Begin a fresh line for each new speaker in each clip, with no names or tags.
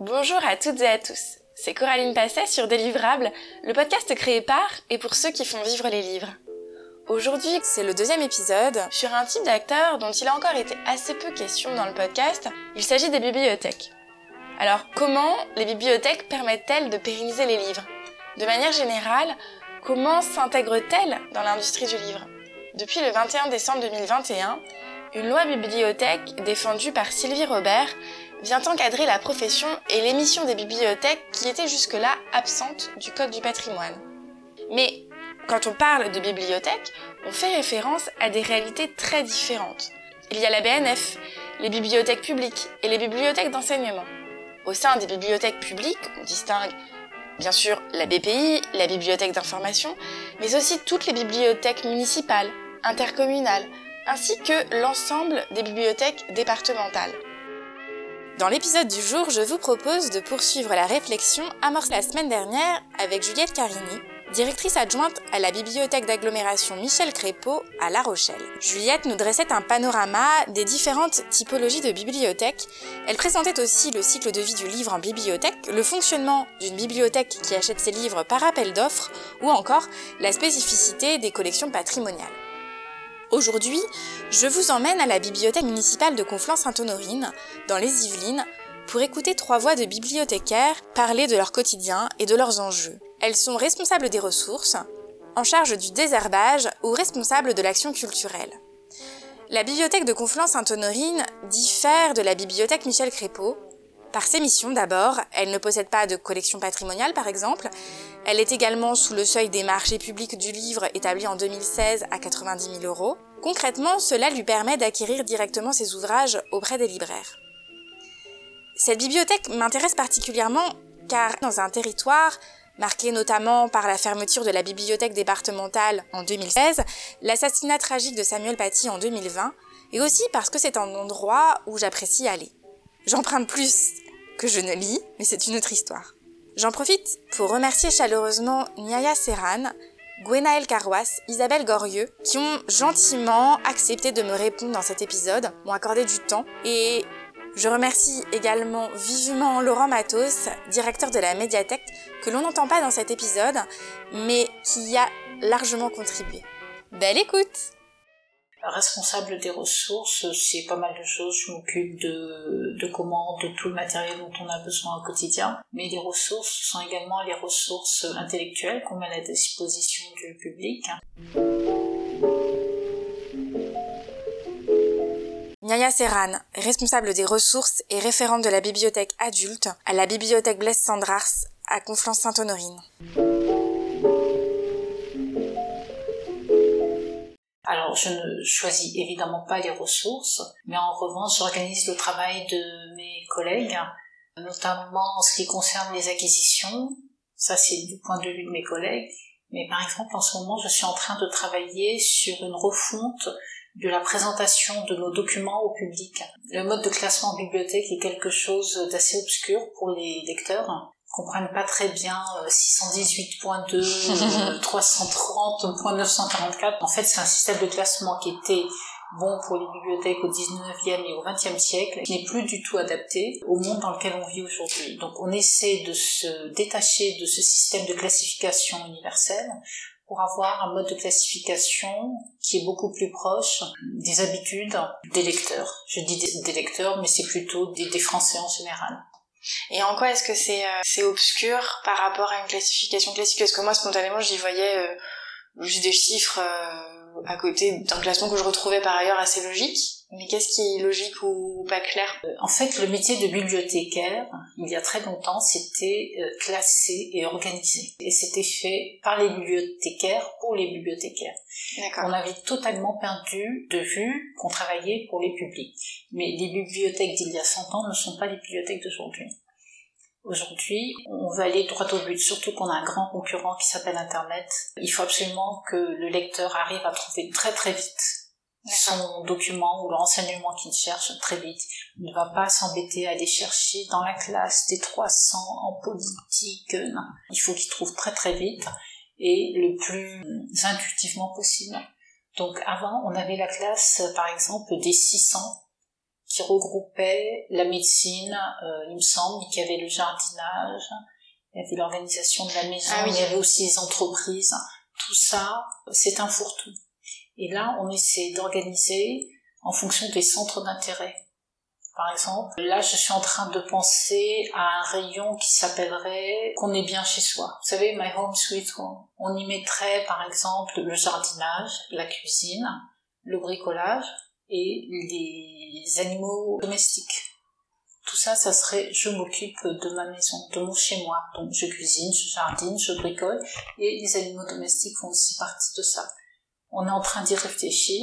Bonjour à toutes et à tous. C'est Coraline Passet sur Délivrable, le podcast créé par et pour ceux qui font vivre les livres. Aujourd'hui, c'est le deuxième épisode sur un type d'acteur dont il a encore été assez peu question dans le podcast. Il s'agit des bibliothèques. Alors, comment les bibliothèques permettent-elles de pérenniser les livres? De manière générale, comment s'intègrent-elles dans l'industrie du livre? Depuis le 21 décembre 2021, une loi bibliothèque défendue par Sylvie Robert vient encadrer la profession et l'émission des bibliothèques qui étaient jusque-là absentes du Code du patrimoine. Mais quand on parle de bibliothèque, on fait référence à des réalités très différentes. Il y a la BNF, les bibliothèques publiques et les bibliothèques d'enseignement. Au sein des bibliothèques publiques, on distingue bien sûr la BPI, la bibliothèque d'information, mais aussi toutes les bibliothèques municipales, intercommunales, ainsi que l'ensemble des bibliothèques départementales. Dans l'épisode du jour, je vous propose de poursuivre la réflexion amorcée la semaine dernière avec Juliette Carini, directrice adjointe à la bibliothèque d'agglomération Michel Crépeau à La Rochelle. Juliette nous dressait un panorama des différentes typologies de bibliothèques. Elle présentait aussi le cycle de vie du livre en bibliothèque, le fonctionnement d'une bibliothèque qui achète ses livres par appel d'offres ou encore la spécificité des collections patrimoniales. Aujourd'hui, je vous emmène à la bibliothèque municipale de Conflans-Sainte-Honorine, dans les Yvelines, pour écouter trois voix de bibliothécaires parler de leur quotidien et de leurs enjeux. Elles sont responsables des ressources, en charge du désherbage ou responsables de l'action culturelle. La bibliothèque de Conflans-Sainte-Honorine diffère de la bibliothèque Michel Crépeau. Par ses missions d'abord, elle ne possède pas de collection patrimoniale par exemple, elle est également sous le seuil des marchés publics du livre établi en 2016 à 90 000 euros. Concrètement, cela lui permet d'acquérir directement ses ouvrages auprès des libraires. Cette bibliothèque m'intéresse particulièrement car dans un territoire marqué notamment par la fermeture de la bibliothèque départementale en 2016, l'assassinat tragique de Samuel Paty en 2020, et aussi parce que c'est un endroit où j'apprécie aller. J'emprunte plus que je ne lis, mais c'est une autre histoire. J'en profite pour remercier chaleureusement Niaya Serran, Gwenaël Carwas, Isabelle Gorieux, qui ont gentiment accepté de me répondre dans cet épisode, m'ont accordé du temps, et je remercie également vivement Laurent Matos, directeur de la médiathèque, que l'on n'entend pas dans cet épisode, mais qui y a largement contribué. Belle écoute
responsable des ressources, c'est pas mal de choses. Je m'occupe de, de de tout le matériel dont on a besoin au quotidien. Mais les ressources sont également les ressources intellectuelles qu'on met à la disposition du public.
Nyaya Serran, responsable des ressources et référente de la bibliothèque adulte à la bibliothèque Blaise Sandrars à Conflans-Sainte-Honorine.
Alors, je ne choisis évidemment pas les ressources, mais en revanche, j'organise le travail de mes collègues, notamment en ce qui concerne les acquisitions. Ça, c'est du point de vue de mes collègues. Mais par exemple, en ce moment, je suis en train de travailler sur une refonte de la présentation de nos documents au public. Le mode de classement en bibliothèque est quelque chose d'assez obscur pour les lecteurs comprennent pas très bien 618.2, 330.944. En fait, c'est un système de classement qui était bon pour les bibliothèques au 19e et au 20e siècle, qui n'est plus du tout adapté au monde dans lequel on vit aujourd'hui. Donc on essaie de se détacher de ce système de classification universelle pour avoir un mode de classification qui est beaucoup plus proche des habitudes des lecteurs. Je dis des, lecteurs, mais c'est plutôt des, des Français en général.
Et en quoi est-ce que c'est euh, c'est obscur par rapport à une classification classique? Parce que moi, spontanément, j'y voyais euh, juste des chiffres euh, à côté d'un classement que je retrouvais par ailleurs assez logique. Mais qu'est-ce qui est logique ou pas clair?
En fait, le métier de bibliothécaire, il y a très longtemps, c'était classé et organisé. Et c'était fait par les bibliothécaires pour les bibliothécaires. On avait totalement perdu de vue qu'on travaillait pour les publics. Mais les bibliothèques d'il y a 100 ans ne sont pas les bibliothèques d'aujourd'hui. Aujourd'hui, on veut aller droit au but, surtout qu'on a un grand concurrent qui s'appelle Internet. Il faut absolument que le lecteur arrive à trouver très très vite son document ou le renseignement qu'il cherche très vite. Il ne va pas s'embêter à aller chercher dans la classe des 300 en politique. Non. Il faut qu'il trouve très très vite et le plus intuitivement possible. Donc avant, on avait la classe, par exemple, des 600 qui regroupait la médecine, euh, il me semble, qu'il y avait le jardinage, il y avait l'organisation de la maison, ah il y avait aussi les entreprises. Tout ça, c'est un fourre-tout. Et là, on essaie d'organiser en fonction des centres d'intérêt. Par exemple, là, je suis en train de penser à un rayon qui s'appellerait qu'on est bien chez soi. Vous savez, My Home Sweet Home. On y mettrait, par exemple, le jardinage, la cuisine, le bricolage et les animaux domestiques. Tout ça, ça serait je m'occupe de ma maison, de mon chez moi. Donc je cuisine, je jardine, je bricole et les animaux domestiques font aussi partie de ça. On est en train d'y réfléchir.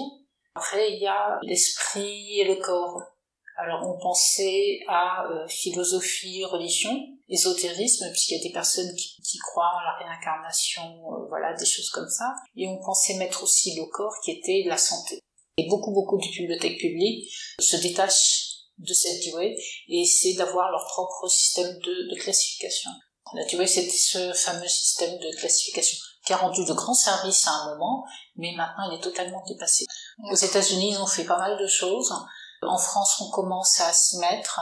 Après, il y a l'esprit et le corps. Alors on pensait à euh, philosophie, religion, ésotérisme, puisqu'il y a des personnes qui, croient en la réincarnation, euh, voilà, des choses comme ça. Et on pensait mettre aussi le corps qui était la santé. Et beaucoup, beaucoup de bibliothèques publiques se détachent de cette durée et essaient d'avoir leur propre système de, de classification. La durée, c'était ce fameux système de classification qui a rendu de grands services à un moment, mais maintenant il est totalement dépassé. Aux États-Unis, ils ont fait pas mal de choses. En France, on commence à s'y mettre.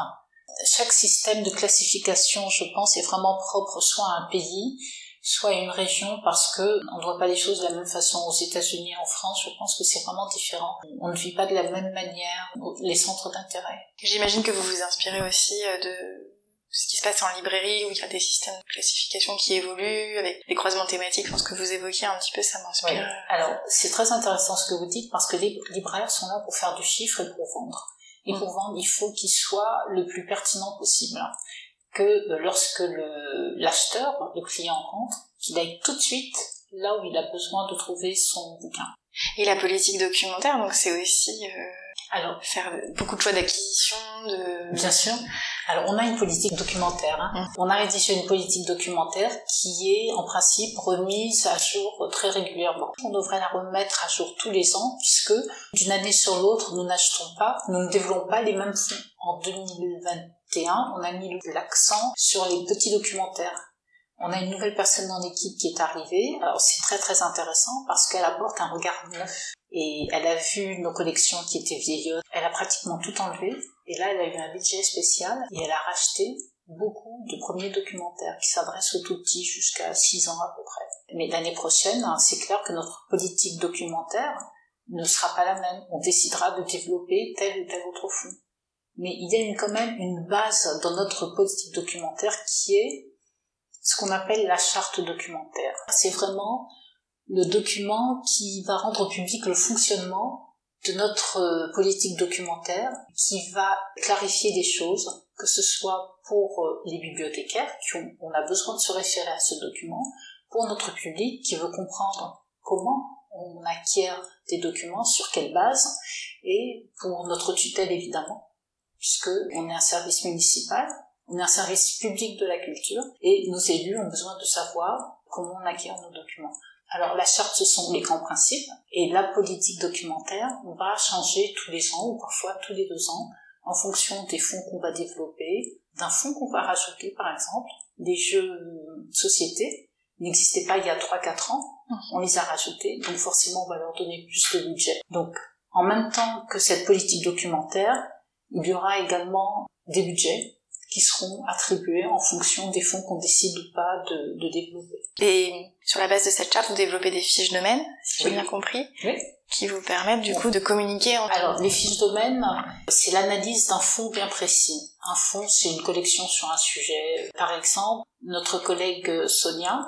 Chaque système de classification, je pense, est vraiment propre soit à un pays, soit à une région, parce que on ne voit pas les choses de la même façon aux États-Unis et en France. Je pense que c'est vraiment différent. On ne vit pas de la même manière les centres d'intérêt.
J'imagine que vous vous inspirez aussi euh, de ce qui se passe en librairie où il y a des systèmes de classification qui évoluent avec les croisements thématiques. Je pense que vous évoquiez un petit peu, ça m'inspire.
Alors, c'est très intéressant ce que vous dites parce que les libraires sont là pour faire du chiffre et pour vendre. Et pour mm. vendre, il faut qu'il soit le plus pertinent possible. Que euh, lorsque le, l'acheteur, le client rentre, qu'il aille tout de suite là où il a besoin de trouver son bouquin.
Et la politique documentaire, donc c'est aussi euh, alors faire beaucoup de choix d'acquisition, de...
Bien sûr. Alors on a une politique documentaire. Hein. Mmh. On a rédigé une politique documentaire qui est en principe remise à jour très régulièrement. On devrait la remettre à jour tous les ans puisque d'une année sur l'autre nous n'achetons pas, nous ne développons pas les mêmes fonds. En 2021, on a mis l'accent sur les petits documentaires. On a une nouvelle personne dans l'équipe qui est arrivée. Alors c'est très très intéressant parce qu'elle apporte un regard neuf et elle a vu nos collections qui étaient vieillottes. Elle a pratiquement tout enlevé et là elle a eu un budget spécial et elle a racheté beaucoup de premiers documentaires qui s'adressent aux tout petits jusqu'à 6 ans à peu près. Mais l'année prochaine, hein, c'est clair que notre politique documentaire ne sera pas la même. On décidera de développer tel ou tel autre fonds. Mais il y a quand même une base dans notre politique documentaire qui est ce qu'on appelle la charte documentaire. C'est vraiment le document qui va rendre public le fonctionnement de notre euh, politique documentaire, qui va clarifier des choses, que ce soit pour euh, les bibliothécaires, qui ont, on a besoin de se référer à ce document, pour notre public qui veut comprendre comment on acquiert des documents, sur quelle base, et pour notre tutelle évidemment, puisque on est un service municipal, un service public de la culture, et nos élus ont besoin de savoir comment on acquiert nos documents. Alors la charte, ce sont les grands principes, et la politique documentaire va changer tous les ans ou parfois tous les deux ans en fonction des fonds qu'on va développer, d'un fonds qu'on va rajouter par exemple. Les jeux de société n'existaient pas il y a 3-4 ans, mmh. on les a rajoutés, donc forcément on va leur donner plus de budget. Donc en même temps que cette politique documentaire, il y aura également des budgets qui seront attribués en fonction des fonds qu'on décide ou pas de, de, développer.
Et sur la base de cette charte, vous développez des fiches domaines, si j'ai bien compris,
oui.
qui vous permettent du coup de communiquer.
Entre... Alors les fiches domaines, c'est l'analyse d'un fonds bien précis. Un fonds, c'est une collection sur un sujet. Par exemple, notre collègue Sonia,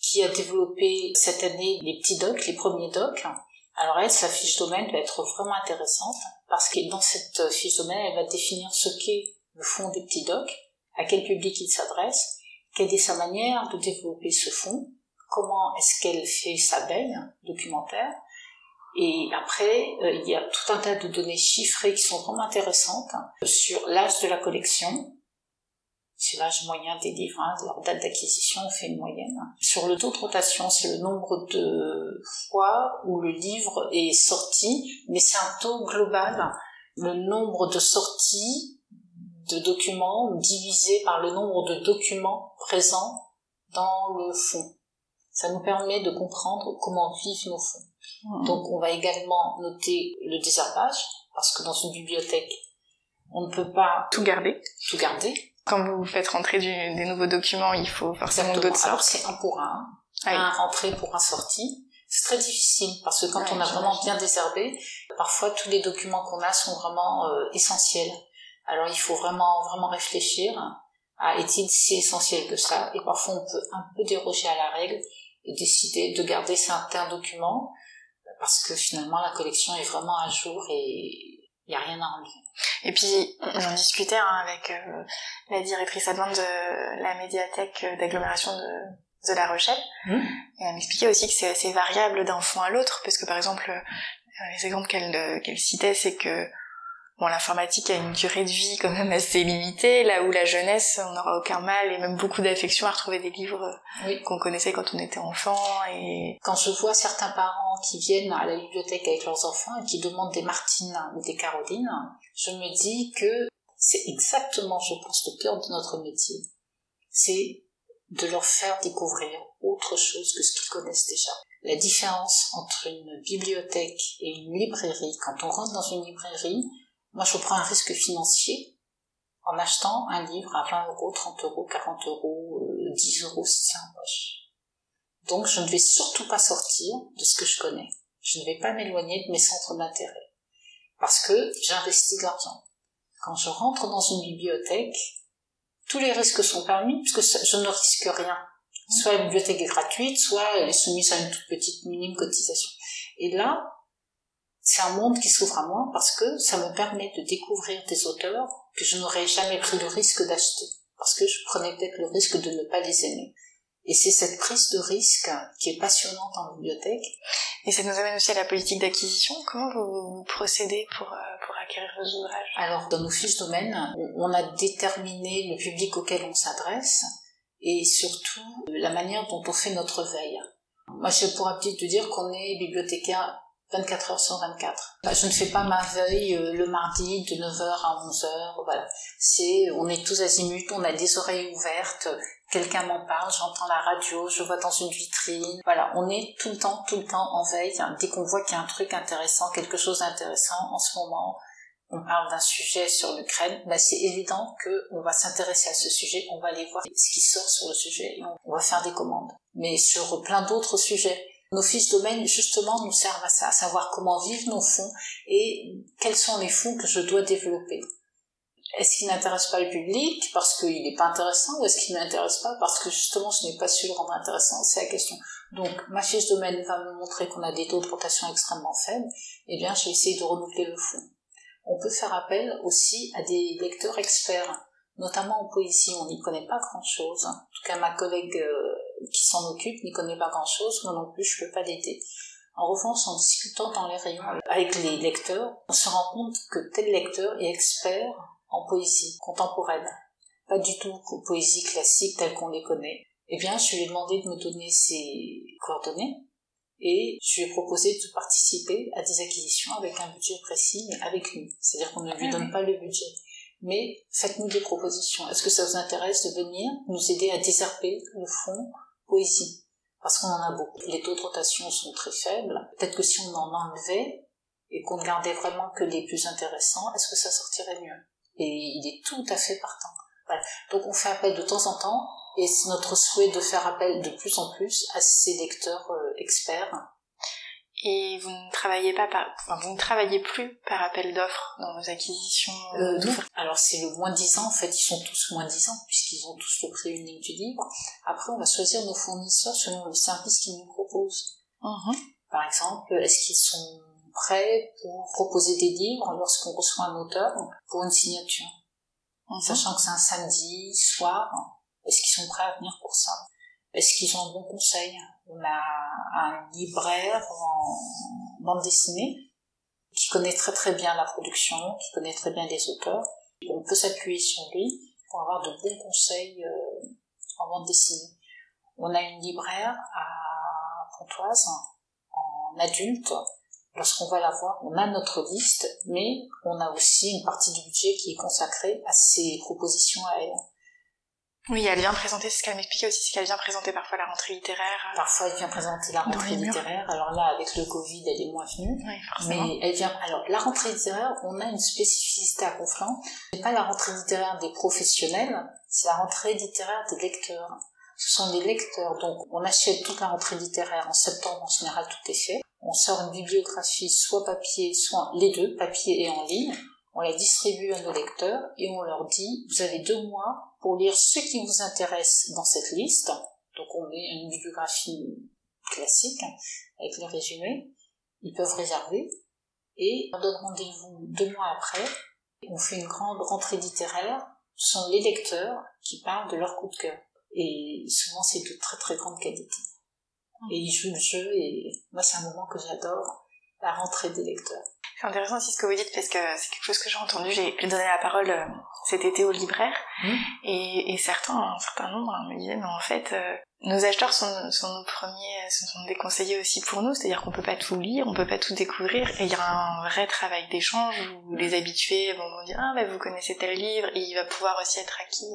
qui a développé cette année les petits docs, les premiers docs, alors elle, sa fiche domaine va être vraiment intéressante parce que dans cette fiche domaine, elle va définir ce qu'est le fond des petits docs, à quel public il s'adresse, quelle est sa manière de développer ce fond, comment est-ce qu'elle fait sa veille documentaire, et après, euh, il y a tout un tas de données chiffrées qui sont vraiment intéressantes sur l'âge de la collection, c'est l'âge moyen des livres, hein, leur date d'acquisition, on fait une moyenne. Sur le taux de rotation, c'est le nombre de fois où le livre est sorti, mais c'est un taux global. Le nombre de sorties de documents divisé par le nombre de documents présents dans le fond. Ça nous permet de comprendre comment vivent nos fonds. Mmh. Donc on va également noter le désherbage, parce que dans une bibliothèque, On ne peut pas
tout garder.
Tout garder.
Quand vous faites rentrer des nouveaux documents, il faut forcément d'autres sortes.
Alors c'est un pour un, ah un rentré pour un sorti. C'est très difficile parce que quand on a vraiment bien désherbé, parfois tous les documents qu'on a sont vraiment euh, essentiels. Alors il faut vraiment vraiment réfléchir à est-il si essentiel que ça? Et parfois on peut un peu déroger à la règle et décider de garder certains documents parce que finalement la collection est vraiment à jour et il n'y a rien à enlever.
Et puis, on en discutait hein, avec euh, la directrice adjointe de la médiathèque d'agglomération de, de La Rochelle. Mmh. Et elle m'expliquait aussi que c'est assez variable d'un fond à l'autre, parce que par exemple, euh, les exemples qu'elle qu'elle citait, c'est que Bon, l'informatique a une durée de vie quand même assez limitée, là où la jeunesse, on n'aura aucun mal et même beaucoup d'affection à retrouver des livres qu'on connaissait quand on était enfant. Et
quand je vois certains parents qui viennent à la bibliothèque avec leurs enfants et qui demandent des Martines ou des Carolines, je me dis que c'est exactement, je pense, le cœur de notre métier. C'est de leur faire découvrir autre chose que ce qu'ils connaissent déjà. La différence entre une bibliothèque et une librairie, quand on rentre dans une librairie, moi, je prends un risque financier en achetant un livre à 20 euros, 30 euros, 40 euros, 10 euh, euros si c'est en poche. Donc, je ne vais surtout pas sortir de ce que je connais. Je ne vais pas m'éloigner de mes centres d'intérêt. Parce que j'investis de l'argent. Quand je rentre dans une bibliothèque, tous les risques sont permis puisque je ne risque rien. Soit la bibliothèque est gratuite, soit elle est soumise à une toute petite minime cotisation. Et là, c'est un monde qui s'ouvre à moi parce que ça me permet de découvrir des auteurs que je n'aurais jamais pris le risque d'acheter, parce que je prenais peut-être le risque de ne pas les aimer. Et c'est cette prise de risque qui est passionnante en bibliothèque.
Et ça nous amène aussi à la politique d'acquisition. Comment vous, procédez pour, euh, pour acquérir vos ouvrages?
Alors, dans nos fiches domaines, on a déterminé le public auquel on s'adresse et surtout la manière dont on fait notre veille. Moi, je pourrais peut-être te dire qu'on est bibliothécaire 24 heures sur 24. Bah, je ne fais pas ma veille euh, le mardi de 9h à 11h, voilà. C'est, on est tous azimuts, on a des oreilles ouvertes, quelqu'un m'en parle, j'entends la radio, je vois dans une vitrine. Voilà, on est tout le temps, tout le temps en veille. Dès qu'on voit qu'il y a un truc intéressant, quelque chose d'intéressant en ce moment, on parle d'un sujet sur l'Ukraine, bah c'est évident qu'on va s'intéresser à ce sujet, on va aller voir ce qui sort sur le sujet et on va faire des commandes. Mais sur plein d'autres sujets, nos fiches domaines, justement, nous servent à ça, à savoir comment vivent nos fonds et quels sont les fonds que je dois développer. Est-ce qu'il n'intéresse pas le public parce qu'il n'est pas intéressant ou est-ce qu'il ne m'intéresse pas parce que justement je n'ai pas su le rendre intéressant? C'est la question. Donc ma fiche domaine va me montrer qu'on a des taux de rotation extrêmement faibles. Eh bien, je vais essayer de renouveler le fonds. On peut faire appel aussi à des lecteurs experts, notamment en poésie. On n'y connaît pas grand-chose. En tout cas, ma collègue euh, qui s'en occupe n'y connaît pas grand-chose, moi non plus je peux pas l'aider. En revanche, en discutant dans les rayons avec les lecteurs, on se rend compte que tel lecteur est expert en poésie contemporaine, pas du tout poésie classique telle qu'on les connaît. Eh bien, je lui ai demandé de me donner ses coordonnées et je lui ai proposé de participer à des acquisitions avec un budget précis, mais avec lui. C'est-à-dire qu'on ne lui ah donne pas le budget mais faites-nous des propositions. Est-ce que ça vous intéresse de venir nous aider à désherber le fond poésie Parce qu'on en a beaucoup. Les taux de rotation sont très faibles. Peut-être que si on en enlevait et qu'on ne gardait vraiment que les plus intéressants, est-ce que ça sortirait mieux? Et il est tout à fait partant. Donc on fait appel de temps en temps et c'est notre souhait de faire appel de plus en plus à ces lecteurs euh, experts
et vous ne travaillez pas par, enfin, vous ne travaillez plus par appel d'offres dans vos acquisitions
euh, non. Alors c'est le moins 10 ans, en fait, ils sont tous moins 10 ans, puisqu'ils ont tous le prix unique du livre. Après, on va choisir nos fournisseurs selon le service qu'ils nous proposent. Uh-huh. Par exemple, est-ce qu'ils sont prêts pour proposer des livres lorsqu'on reçoit un auteur pour une signature? Uh-huh. Sachant que c'est un samedi soir, est-ce qu'ils sont prêts à venir pour ça? Est-ce qu'ils ont un bon conseil? On a un libraire en bande dessinée qui connaît très très bien la production, qui connaît très bien les auteurs. On peut s'appuyer sur lui pour avoir de bons conseils euh, en bande dessinée. On a une libraire à Pontoise en adulte. Lorsqu'on va la voir, on a notre liste, mais on a aussi une partie du budget qui est consacrée à ses propositions à elle.
Oui, elle vient présenter, ce qu'elle m'expliquait aussi, c'est qu'elle vient présenter parfois la rentrée littéraire.
Parfois, elle vient présenter la rentrée littéraire. Alors là, avec le Covid, elle est moins venue.
Oui, forcément.
Mais elle vient, alors, la rentrée littéraire, on a une spécificité à Conflans. C'est pas la rentrée littéraire des professionnels, c'est la rentrée littéraire des lecteurs. Ce sont des lecteurs, donc on achète toute la rentrée littéraire en septembre, en général tout est fait. On sort une bibliographie, soit papier, soit les deux, papier et en ligne on la distribue à nos lecteurs et on leur dit vous avez deux mois pour lire ce qui vous intéresse dans cette liste. Donc on met une bibliographie classique avec le résumé. Ils peuvent réserver et on donne rendez-vous deux mois après. On fait une grande rentrée littéraire. Ce sont les lecteurs qui parlent de leur coup de cœur. Et souvent c'est de très très grande qualité. Et ils jouent le jeu et moi c'est un moment que j'adore, la rentrée des lecteurs.
C'est intéressant aussi ce que vous dites parce que c'est quelque chose que j'ai entendu. J'ai donné la parole euh, cet été aux libraires mmh. et, et, certains, un certain nombre, hein, me disaient mais en fait, euh, nos acheteurs sont, sont nos premiers, sont des conseillers aussi pour nous, c'est-à-dire qu'on peut pas tout lire, on peut pas tout découvrir, et il y a un vrai travail d'échange où les habitués vont dire ah bah vous connaissez tel livre, et il va pouvoir aussi être acquis.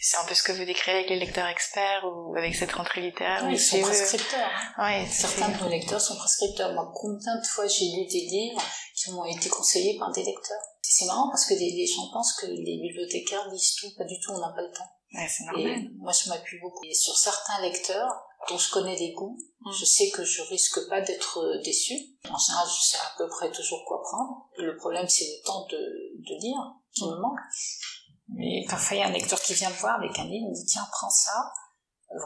C'est un peu ce que vous décrivez avec les lecteurs experts ou avec cette rentrée littéraire.
Oui, ils sont prescripteurs. Hein. Ouais, Certains de nos lecteurs sont prescripteurs. Moi, combien de fois j'ai lu des livres qui m'ont été conseillés par des lecteurs? C'est marrant parce que les gens pensent que les bibliothécaires lisent tout, pas du tout, on n'a pas le temps.
Ouais, c'est normal.
Et moi, je m'appuie beaucoup. Et sur certains lecteurs, dont je connais les goûts, mm. je sais que je risque pas d'être euh, déçue. En général, je sais à peu près toujours quoi prendre. Le problème, c'est le temps de, de lire qui me manque. Mais parfois, il y a un lecteur qui vient me voir avec un livre, il me dit, tiens, prends ça.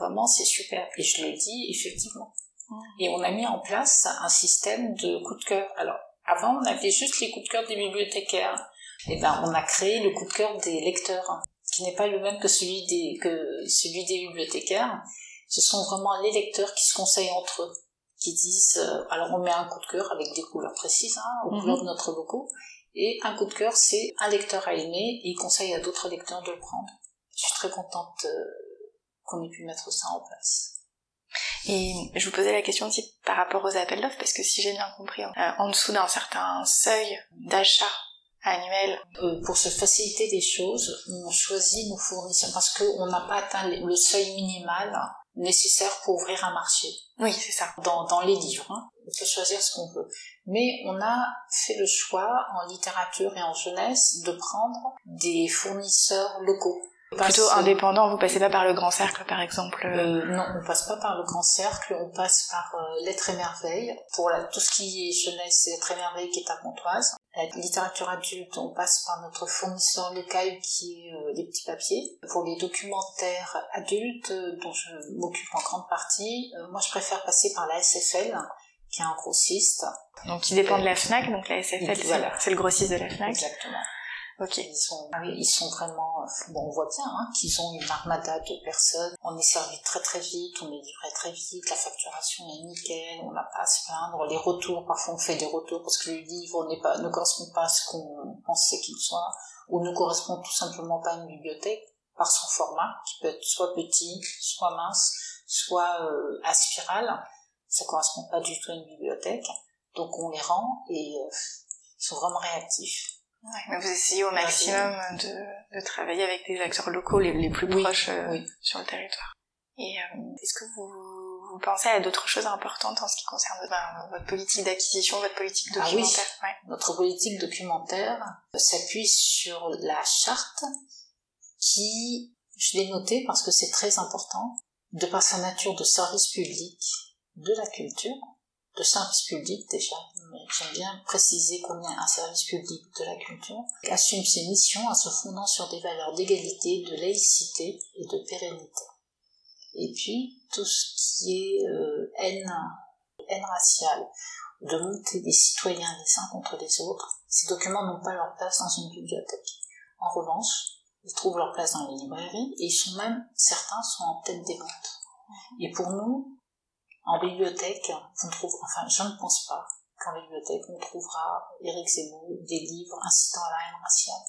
Vraiment, c'est super. Et je le dis, effectivement. Mm. Et on a mis en place un système de coups de cœur. Alors, avant, on avait juste les coups de cœur des bibliothécaires. Et eh ben, on a créé le coup de cœur des lecteurs qui n'est pas le même que celui des, que celui des bibliothécaires. Ce sont vraiment les lecteurs qui se conseillent entre eux, qui disent, euh, alors on met un coup de cœur avec des couleurs précises, hein, aux couleurs de notre logo, et un coup de cœur, c'est un lecteur à aimer, et il conseille à d'autres lecteurs de le prendre. Je suis très contente euh, qu'on ait pu mettre ça en place.
Et je vous posais la question aussi par rapport aux appels d'offres, parce que si j'ai bien compris, euh, en dessous d'un certain seuil d'achat annuel.
Euh, pour se faciliter les choses, on choisit nos fournisseurs parce qu'on n'a pas atteint le seuil minimal nécessaire pour ouvrir un marché.
Oui, c'est ça.
Dans, dans les livres, hein. on peut choisir ce qu'on veut. Mais on a fait le choix en littérature et en jeunesse de prendre des fournisseurs locaux.
Plutôt indépendant, vous passez pas par le grand cercle par exemple
euh, Non, on passe pas par le grand cercle, on passe par euh, Lettres et Merveilles. Pour tout ce qui est jeunesse, c'est Lettres et Merveilles qui est à Pontoise. La littérature adulte, on passe par notre fournisseur local qui est euh, les petits papiers. Pour les documentaires adultes, dont je m'occupe en grande partie, moi je préfère passer par la SFL, qui est un grossiste.
Donc qui dépend de la FNAC, donc la SFL c'est le grossiste de la FNAC.
Exactement. Ok. Ils sont, ah ils sont vraiment, bon, on voit bien hein, qu'ils ont une armada de personnes. On est servi très très vite, on est livré très vite, la facturation est nickel, on n'a pas à se plaindre. Les retours, parfois on fait des retours parce que le livre ne correspond pas à ce qu'on pensait qu'il soit, ou ne correspond tout simplement pas à une bibliothèque par son format, qui peut être soit petit, soit mince, soit euh, à spirale. Ça correspond pas du tout à une bibliothèque. Donc on les rend et euh, ils sont vraiment réactifs.
Ouais, mais vous essayez au maximum de, de travailler avec des acteurs locaux les, les plus proches euh, sur le territoire. Et euh, est-ce que vous, vous, pensez à d'autres choses importantes en ce qui concerne ben, votre politique d'acquisition, votre politique ah documentaire?
Oui. Notre politique documentaire s'appuie sur la charte qui, je l'ai noté parce que c'est très important, de par sa nature de service public de la culture, de service public déjà, j'aime bien préciser est un service public de la culture, assume ses missions en se fondant sur des valeurs d'égalité, de laïcité et de pérennité. Et puis, tout ce qui est euh, haine, haine raciale, de monter des citoyens les uns contre les autres, ces documents n'ont pas leur place dans une bibliothèque. En revanche, ils trouvent leur place dans les librairies et ils sont même, certains sont en tête des ventes. Et pour nous, en bibliothèque, on trouve, enfin, je ne pense pas qu'en bibliothèque, on trouvera Éric Zemmour des livres incitant à la haine raciale.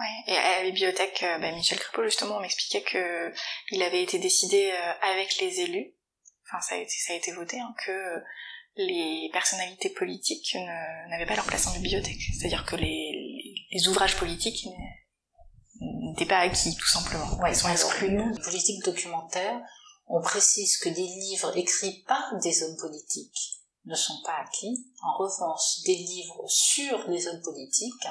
Ouais, et à la bibliothèque, euh, bah, Michel Crépeau, justement, m'expliquait que il avait été décidé euh, avec les élus, enfin, ça a été, ça a été voté, hein, que les personnalités politiques n'avaient pas leur place en bibliothèque. C'est-à-dire que les, les ouvrages politiques
n'étaient pas acquis, tout simplement.
Ouais, Ils sont exclus. Politique documentaire, on précise que des livres écrits par des hommes politiques ne sont pas acquis. En revanche, des livres sur les hommes politiques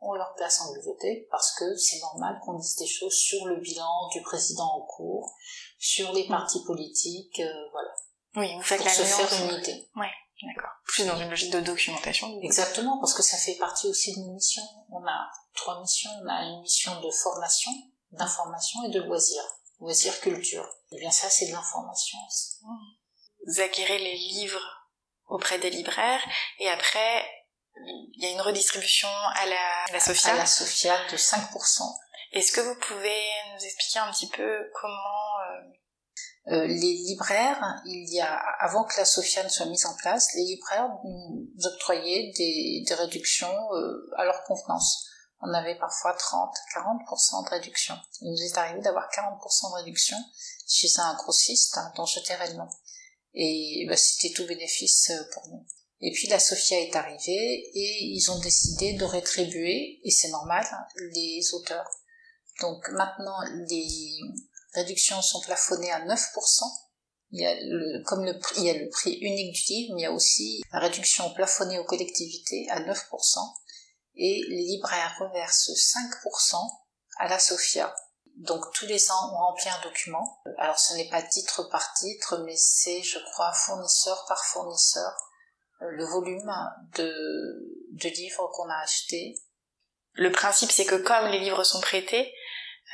ont leur place en bibliothèque parce que c'est normal qu'on dise des choses sur le bilan du président en cours, sur les partis politiques, euh, voilà.
Oui, vous faites
pour
la
se faire une idée.
Ouais, d'accord. Plus dans une logique de documentation.
Exactement, parce que ça fait partie aussi d'une mission. On a trois missions. On a une mission de formation, d'information et de loisirs. Loisirs culture. Et bien ça, c'est de l'information aussi.
Vous acquérez les livres auprès des libraires et après il y a une redistribution à la,
à la
Sophia.
À la de 5%.
Est-ce que vous pouvez nous expliquer un petit peu comment
euh... Euh, les libraires, il y a avant que la Sophia ne soit mise en place, les libraires nous octroyaient des, des réductions euh, à leur convenance. On avait parfois 30, 40% de réduction. Il nous est arrivé d'avoir 40% de réduction chez un grossiste dont je tairai le nom. Et bah, c'était tout bénéfice euh, pour nous. Et puis la Sophia est arrivée et ils ont décidé de rétribuer, et c'est normal, les auteurs. Donc maintenant, les réductions sont plafonnées à 9%. Il y a le, comme le il y a le prix unique du livre, mais il y a aussi la réduction plafonnée aux collectivités à 9%. Et les libraires reversent 5% à la Sophia donc tous les ans, on remplit un document. Alors ce n'est pas titre par titre, mais c'est, je crois, fournisseur par fournisseur, euh, le volume de, de livres qu'on a achetés.
Le principe, c'est que comme les livres sont prêtés,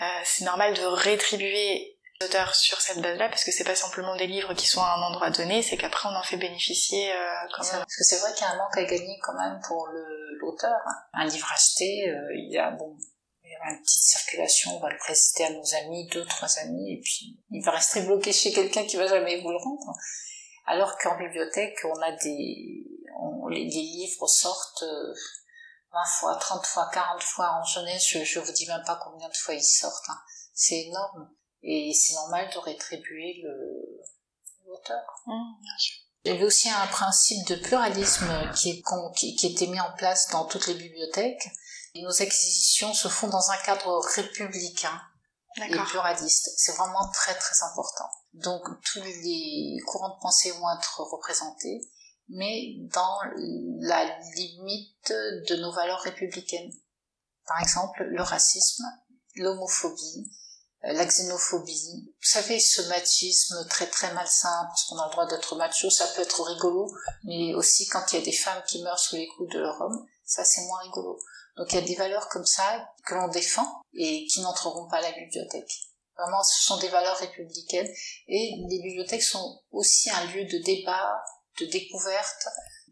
euh, c'est normal de rétribuer l'auteur sur cette base-là, parce que c'est pas simplement des livres qui sont à un endroit donné, c'est qu'après on en fait bénéficier euh, quand même.
Parce que c'est vrai qu'il y a un manque à gagner quand même pour l'auteur. Un livre acheté, euh, il y a bon une petite circulation, on va le préciter à nos amis, deux, trois amis, et puis il va rester bloqué chez quelqu'un qui va jamais vous le rendre. Alors qu'en bibliothèque, on a des, les, livres sortent 20 euh, fois, 30 fois, 40 fois en jeunesse, je, je vous dis même pas combien de fois ils sortent. Hein. C'est énorme. Et c'est normal de rétribuer le, l'auteur.
Mmh,
il y avait aussi un principe de pluralisme qui, est, qui, qui était mis en place dans toutes les bibliothèques nos acquisitions se font dans un cadre républicain et pluraliste. C'est vraiment très très important. Donc tous les courants de pensée vont être représentés, mais dans la limite de nos valeurs républicaines. Par exemple, le racisme, l'homophobie, la xénophobie. Vous savez, ce machisme très très malsain, parce qu'on a le droit d'être macho, ça peut être rigolo, mais aussi quand il y a des femmes qui meurent sous les coups de leur homme, ça c'est moins rigolo. Donc il y a des valeurs comme ça que l'on défend et qui n'entreront pas à la bibliothèque. Vraiment, ce sont des valeurs républicaines et les bibliothèques sont aussi un lieu de débat, de découverte,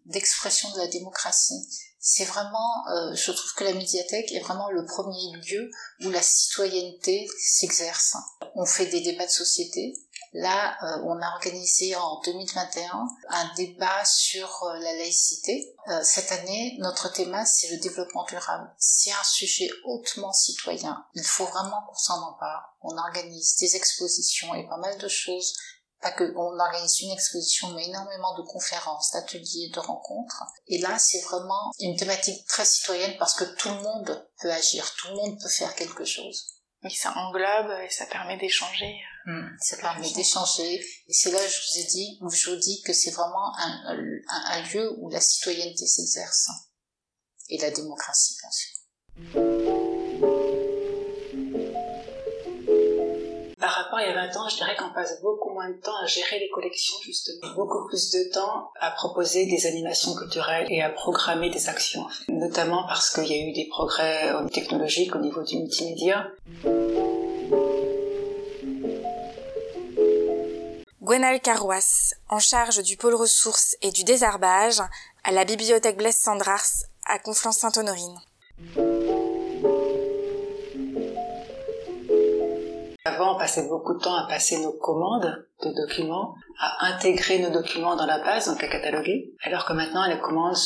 d'expression de la démocratie. C'est vraiment, euh, je trouve que la médiathèque est vraiment le premier lieu où la citoyenneté s'exerce. On fait des débats de société, Là, euh, on a organisé en 2021 un débat sur euh, la laïcité. Euh, cette année, notre thème, c'est le développement durable. C'est un sujet hautement citoyen. Il faut vraiment qu'on s'en empare. On organise des expositions et pas mal de choses pas que on organise une exposition, mais énormément de conférences, d'ateliers, de rencontres. Et là, c'est vraiment une thématique très citoyenne parce que tout le monde peut agir, tout le monde peut faire quelque chose.
Oui, ça englobe et ça permet d'échanger.
Hmm, ça permet d'échanger. Et c'est là, je vous ai dit, où je vous dis que c'est vraiment un, un, un, lieu où la citoyenneté s'exerce. Et la démocratie, bien sûr.
Rapport à il y a 20 ans, je dirais qu'on passe beaucoup moins de temps à gérer les collections, justement. Beaucoup plus de temps à proposer des animations culturelles et à programmer des actions. Notamment parce qu'il y a eu des progrès technologiques au niveau du multimédia.
Gwenal Carrois, en charge du pôle ressources et du désherbage à la bibliothèque Blaise Sandrars à Conflans-Sainte-Honorine.
Avant, on passait beaucoup de temps à passer nos commandes de documents, à intégrer nos documents dans la base, donc à cataloguer, alors que maintenant les commandes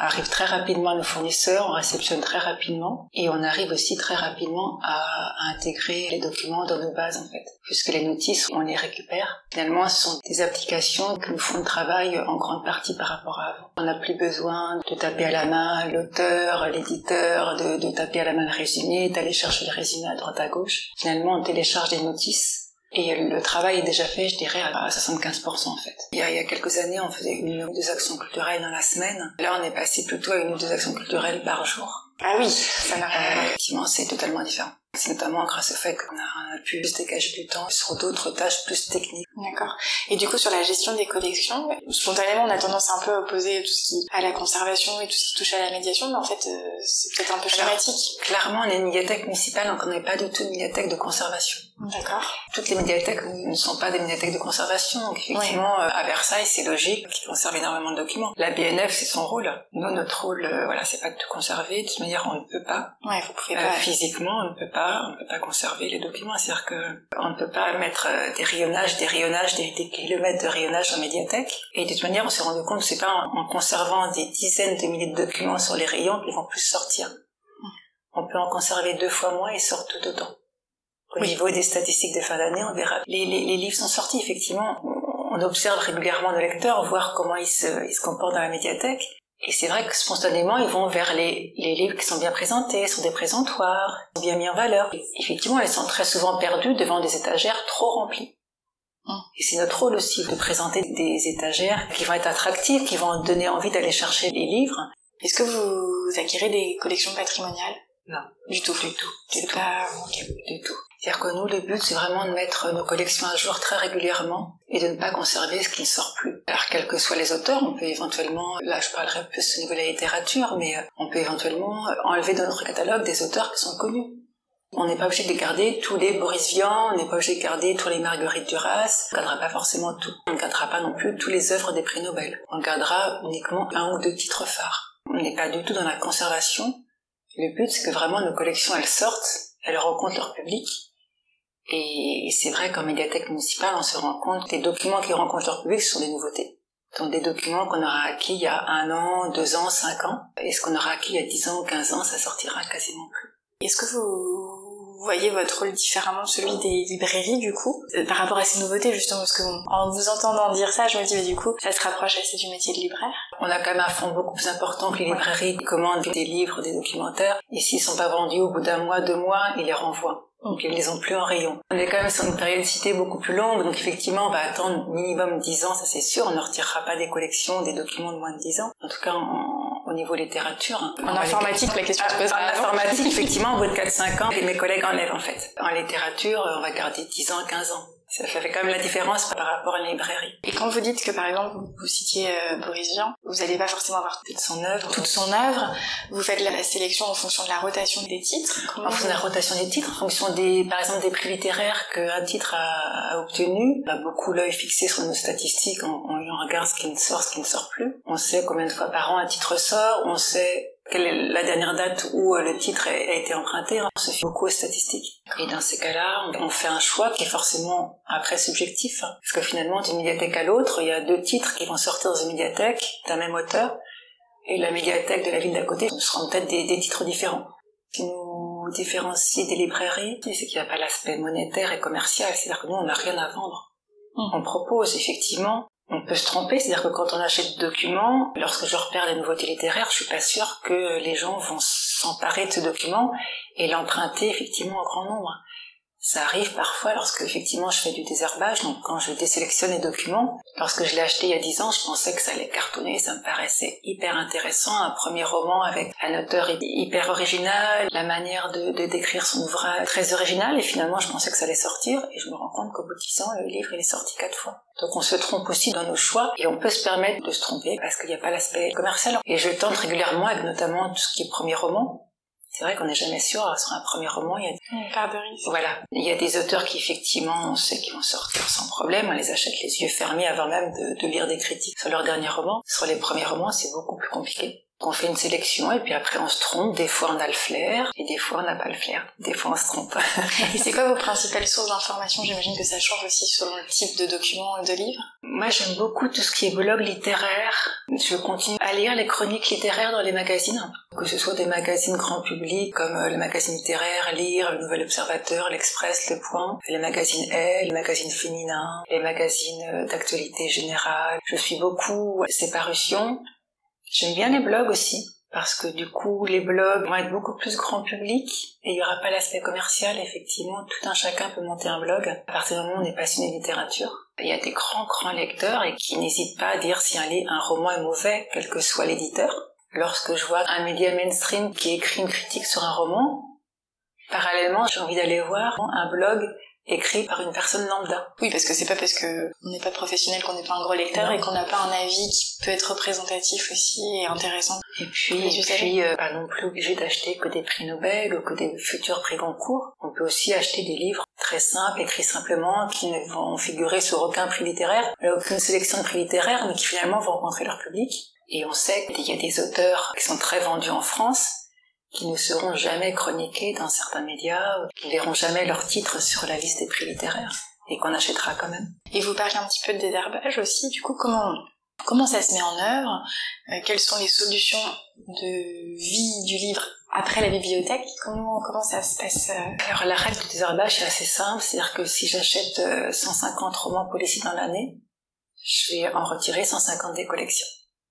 arrivent très rapidement à nos fournisseurs, on réceptionne très rapidement et on arrive aussi très rapidement à, à intégrer les documents dans nos bases en fait, puisque les notices on les récupère. Finalement, ce sont des applications qui nous font le travail en grande partie par rapport à avant. On n'a plus besoin de taper à la main l'auteur, l'éditeur, de, de taper à la main le résumé, d'aller chercher le résumé à droite à gauche. Finalement, on télécharge des notices et le travail est déjà fait, je dirais, à 75% en fait. Il y, a, il y a quelques années, on faisait une ou deux actions culturelles dans la semaine. Là, on est passé plutôt à une ou deux actions culturelles par jour.
Ah oui, ça n'a rien à voir.
Effectivement, c'est totalement différent. C'est notamment grâce au fait qu'on a, pu se dégager du temps sur d'autres tâches plus techniques.
D'accord. Et du coup, sur la gestion des collections, spontanément, on a tendance à un peu à opposer tout ce qui à la conservation et tout ce qui touche à la médiation, mais en fait, euh, c'est peut-être un peu schématique.
Clairement, on est une médiathèque municipale, donc on n'est pas du tout une médiathèque de conservation.
D'accord.
Toutes les médiathèques ne sont pas des médiathèques de conservation, donc effectivement, euh, à Versailles, c'est logique qu'ils conservent énormément de documents. La BNF, c'est son rôle. Nous, notre rôle, euh, voilà, c'est pas de tout conserver. De toute manière, on ne peut pas.
Ouais, vous pouvez
Euh,
pas.
physiquement, on ne peut pas, on ne peut pas conserver les documents. C'est-à-dire que on ne peut pas mettre euh, des rayonnages, des rayonnages, des, des kilomètres de rayonnage en médiathèque. Et de toute manière, on s'est rendu compte que c'est pas en, en conservant des dizaines de milliers de documents sur les rayons qu'ils vont plus sortir. On peut en conserver deux fois moins et sortent tout autant. Au
Oui.
niveau des statistiques de fin d'année, on verra. Les, les, les livres sont sortis, effectivement. On observe régulièrement nos lecteurs, voir comment ils se, ils se comportent dans la médiathèque. Et c'est vrai que spontanément, ils vont vers les, les livres qui sont bien présentés, sont des présentoirs, sont bien mis en valeur. Et effectivement, ils sont très souvent perdus devant des étagères trop remplies.
Hum.
Et c'est notre rôle aussi de présenter des étagères qui vont être attractives, qui vont donner envie d'aller chercher les livres.
Est-ce que vous acquérez des collections patrimoniales?
Non.
Du tout.
Du tout. Du
C'est
tout.
pas...
du tout. C'est-à-dire que nous, le but, c'est vraiment de mettre nos collections à jour très régulièrement et de ne pas conserver ce qui ne sort plus. Alors, quels que soient les auteurs, on peut éventuellement, là, je parlerai plus au niveau de la littérature, mais euh, on peut éventuellement enlever de notre catalogue des auteurs qui sont connus. On n'est pas obligé de garder tous les Boris Vian, on n'est pas obligé de garder tous les Marguerite Duras, on ne gardera pas forcément tout. On ne gardera pas non plus tous les œuvres des prix Nobel. On gardera uniquement un ou deux titres phares. On n'est pas du tout dans la conservation. Le but, c'est que vraiment nos collections, elles sortent, elles rencontrent leur public, et c'est vrai qu'en médiathèque municipale, on se rend compte que les documents qui rencontrent leur public ce sont des nouveautés. Sont des documents qu'on aura acquis il y a un an, deux ans, cinq ans. Et ce qu'on aura acquis il y a dix ans ou quinze ans, ça sortira quasiment plus.
Est-ce que vous voyez votre rôle différemment de celui des librairies du coup euh, par rapport à ces nouveautés justement? Parce que bon, en vous entendant dire ça je me dis mais du coup ça se rapproche assez du métier de libraire
On a quand même un fonds beaucoup plus important que les librairies qui commandent des livres, des documentaires. Et s'ils sont pas vendus au bout d'un mois, deux mois, ils les renvoient. Donc ils les ont plus en rayon. On est quand même sur une périodicité beaucoup plus longue, donc effectivement on va attendre minimum 10 ans, ça c'est sûr, on ne retirera pas des collections, des documents de moins de 10 ans. En tout cas en- au niveau littérature. hein.
en informatique la question se
En
posera avant.
informatique, effectivement, au bout de 4-5 ans, mes collègues enlèvent en fait. En littérature, on va garder 10 ans, 15 ans. Ça fait quand même la différence par rapport à la librairie.
et quand vous dites que par exemple vous, citiez euh, Boris Vian vous allez pas forcément avoir
Toute son œuvre,
toute son œuvre vous faites la, sélection en fonction de la rotation des titres Comment
en fonction de la rotation des titres, en fonction des, par exemple, des prix littéraires qu'un titre a, a obtenu. On a beaucoup l'œil fixé sur nos statistiques, on, on regarde ce qui ne sort, ce qui ne sort plus. On sait combien de fois par an un titre sort, on sait quelle est la dernière date où euh, le titre a, été emprunté. On se fie beaucoup aux statistiques. Et dans ces cas-là, on, fait un choix qui est forcément après subjectif. hein. Parce que finalement, d'une médiathèque à l'autre, il y a deux titres qui vont sortir dans une médiathèque d'un même auteur. Et la médiathèque de la ville d'à côté seront peut-être des, des titres différents. Ce qui nous différencie des librairies, c'est qu'il n'y a pas l'aspect monétaire et commercial. C'est-à-dire que nous, on n'a rien à vendre.
Mhm.
On propose, effectivement, on peut se tromper, c'est-à-dire que quand on achète des documents, lorsque je repère des nouveautés littéraires, je suis pas sûre que les gens vont s'emparer de ce document et l'emprunter effectivement en grand nombre. Ça arrive parfois lorsque effectivement je fais du désherbage, donc quand je désélectionne les documents, lorsque je l'ai acheté il y a 10 ans, je pensais que ça allait cartonner, ça me paraissait hyper intéressant, un premier roman avec un auteur hy- hyper original, la manière de, décrire son ouvrage très original, et finalement je pensais que ça allait sortir, et je me rends compte qu'au bout de 10 ans, le livre il est sorti quatre fois. Donc on se trompe aussi dans nos choix, et on peut se permettre de se tromper parce qu'il n'y a pas l'aspect commercial. Et je tente régulièrement avec notamment tout ce qui est premier roman, c'est vrai qu'on n'est jamais sûr, sur un premier roman, il y a
Une part de risque.
voilà. Il y a des auteurs qui, effectivement, on sait qu'ils vont sortir sans problème. On les achète les yeux fermés avant même de, de lire des critiques sur leur dernier roman. Sur les premiers romans, c'est beaucoup plus compliqué. Qu'on fait une sélection et puis après on se trompe. Des fois on a le flair et des fois on n'a pas le flair. Des fois on se trompe.
et c'est quoi vos principales sources d'information J'imagine que ça change aussi selon le type de document et de livre.
Moi j'aime beaucoup tout ce qui est blog littéraire. Je continue à lire les chroniques littéraires dans les magazines, que ce soit des magazines grand public comme euh, le magazine littéraire, Lire, le Nouvel Observateur, l'Express, Le Point, les magazines Elle, les magazines féminins, les magazines euh, d'actualité générale. Je suis beaucoup ces parutions J'aime bien les blogs aussi, parce que du coup, les blogs vont être beaucoup plus grand public et il n'y aura pas l'aspect commercial. Effectivement, tout un chacun peut monter un blog à partir du moment où on est passionné de littérature. Il y a des grands, grands lecteurs et qui n'hésitent pas à dire si un, un roman est mauvais, quel que soit l'éditeur. Lorsque je vois un média mainstream qui écrit une critique sur un roman, parallèlement, j'ai envie d'aller voir un blog écrit par une personne lambda.
Oui, parce que c'est pas parce que on n'est pas professionnel qu'on n'est pas un gros lecteur et qu'on n'a pas un avis qui peut être représentatif aussi et intéressant.
Et puis, et puis euh, pas non plus obligé d'acheter que des prix Nobel ou que des futurs prix Goncourt. On peut aussi acheter des livres très simples, écrits simplement, qui ne vont figurer sur aucun prix littéraire, aucune sélection de prix littéraires, mais qui finalement vont rencontrer leur public. Et on sait qu'il y a des auteurs qui sont très vendus en France, qui ne seront jamais chroniqués dans certains médias, qui ne verront jamais leur titre sur la liste des prix littéraires, et qu'on achètera quand même.
Et vous parlez un petit peu de désherbage aussi, du coup, comment, comment ça se met en œuvre? Euh, Quelles sont les solutions de vie du livre après la bibliothèque? Comment, comment ça se passe euh?
Alors la règle du désherbage est assez simple, c'est-à-dire que si j'achète 150 euh, romans policiers dans l'année, je vais en retirer 150 des collections.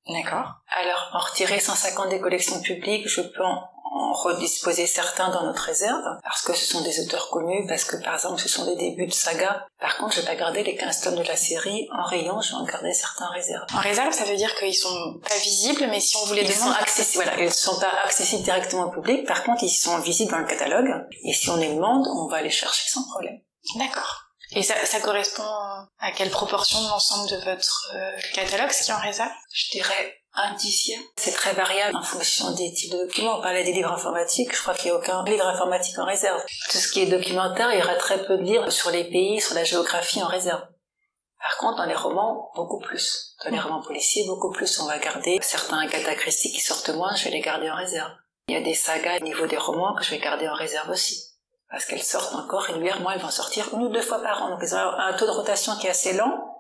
D'accord.
Alors, en retirer 150 des collections publiques, je peux en en redisposer certains dans notre réserve, parce que ce sont des auteurs connus, parce que par exemple ce sont des débuts de saga. Par contre, je vais pas garder les 15 tomes de la série en rayon, je vais en garder certains en réserve.
En réserve, ça veut dire qu'ils sont pas visibles, mais si on voulait
ils sont accessibles, voilà, ils sont pas accessibles directement au public, par contre ils sont visibles dans le catalogue, et si on les demande, on va les chercher sans problème.
D'accord. Et ça, ça, correspond à quelle proportion de l'ensemble de votre euh, catalogue, ce qui est en réserve?
Je dirais dixième. C'est très variable en fonction des types de documents. On parlait des livres informatiques, je crois qu'il n'y a aucun livre informatique en réserve. Tout ce qui est documentaire, il y aura très peu de livres sur les pays, sur la géographie en réserve. Par contre, dans les romans, beaucoup plus. Dans les romans policiers, beaucoup plus. On va garder certains catacrystiques qui sortent moins, je vais les garder en réserve. Il y a des sagas au niveau des romans que je vais garder en réserve aussi. Parce qu'elles sortent encore régulièrement, elles vont sortir une ou deux fois par an. Donc elles ont un taux de rotation qui est assez lent,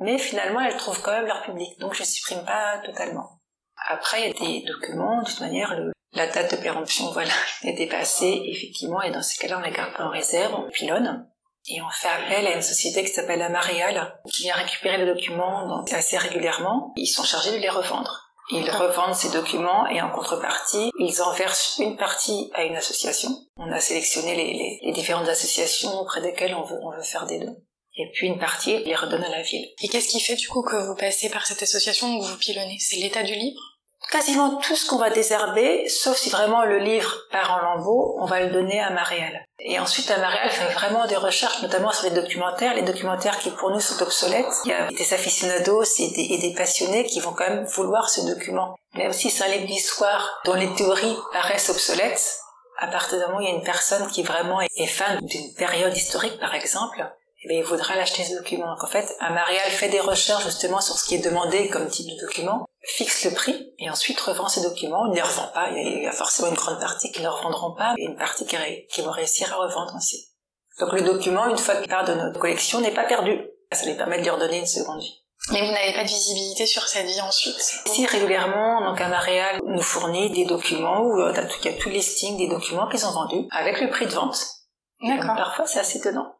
mais finalement elles trouvent quand même leur public, donc je supprime pas totalement. Après, il y a des documents, de toute manière, la date de péremption, voilà, est dépassée, effectivement, et dans ces cas-là, on la garde en réserve, on pilonne, et on fait appel à une société qui s'appelle la Mariale, qui vient récupérer les documents donc, assez régulièrement. Ils sont chargés de les revendre. Ils revendent ces documents et en contrepartie, ils en versent une partie à une association. On a sélectionné les, les différentes associations auprès desquelles on veut, on veut faire des dons et puis une partie, les redonne à la ville.
Et qu'est-ce qui fait du coup que vous passez par cette association où vous pilonnez? C'est l'état du livre?
Quasiment tout ce qu'on va désherber, sauf si vraiment le livre part en lambeaux, on va le donner à Marielle. Et ensuite, à Marielle fait vraiment des recherches, notamment sur les documentaires, les documentaires qui pour nous sont obsolètes. Il y a des aficionados et des, et des passionnés qui vont quand même vouloir ce document. Mais aussi, c'est un livre d'histoire dont les théories paraissent obsolètes. À partir du moment où il y a une personne qui vraiment est fan d'une période historique, par exemple, eh il voudra l'acheter ce document. Donc en fait, un mariage fait des recherches justement sur ce qui est demandé comme type de document, fixe le prix et ensuite revend ces documents. Il ne les revend pas. Il y a forcément une grande partie qui ne revendront pas et une partie qui, qui vont réussir à revendre aussi. Donc le document, une fois qu'il part de notre collection, n'est pas perdu. Ça lui permet de lui redonner une seconde vie.
Mais vous n'avez pas de visibilité sur cette vie ensuite?
Si, régulièrement, donc un nous fournit des documents où euh, il y a tout listing des documents qu'ils ont vendus avec le prix de vente. D'accord. Parfois, c'est assez étonnant.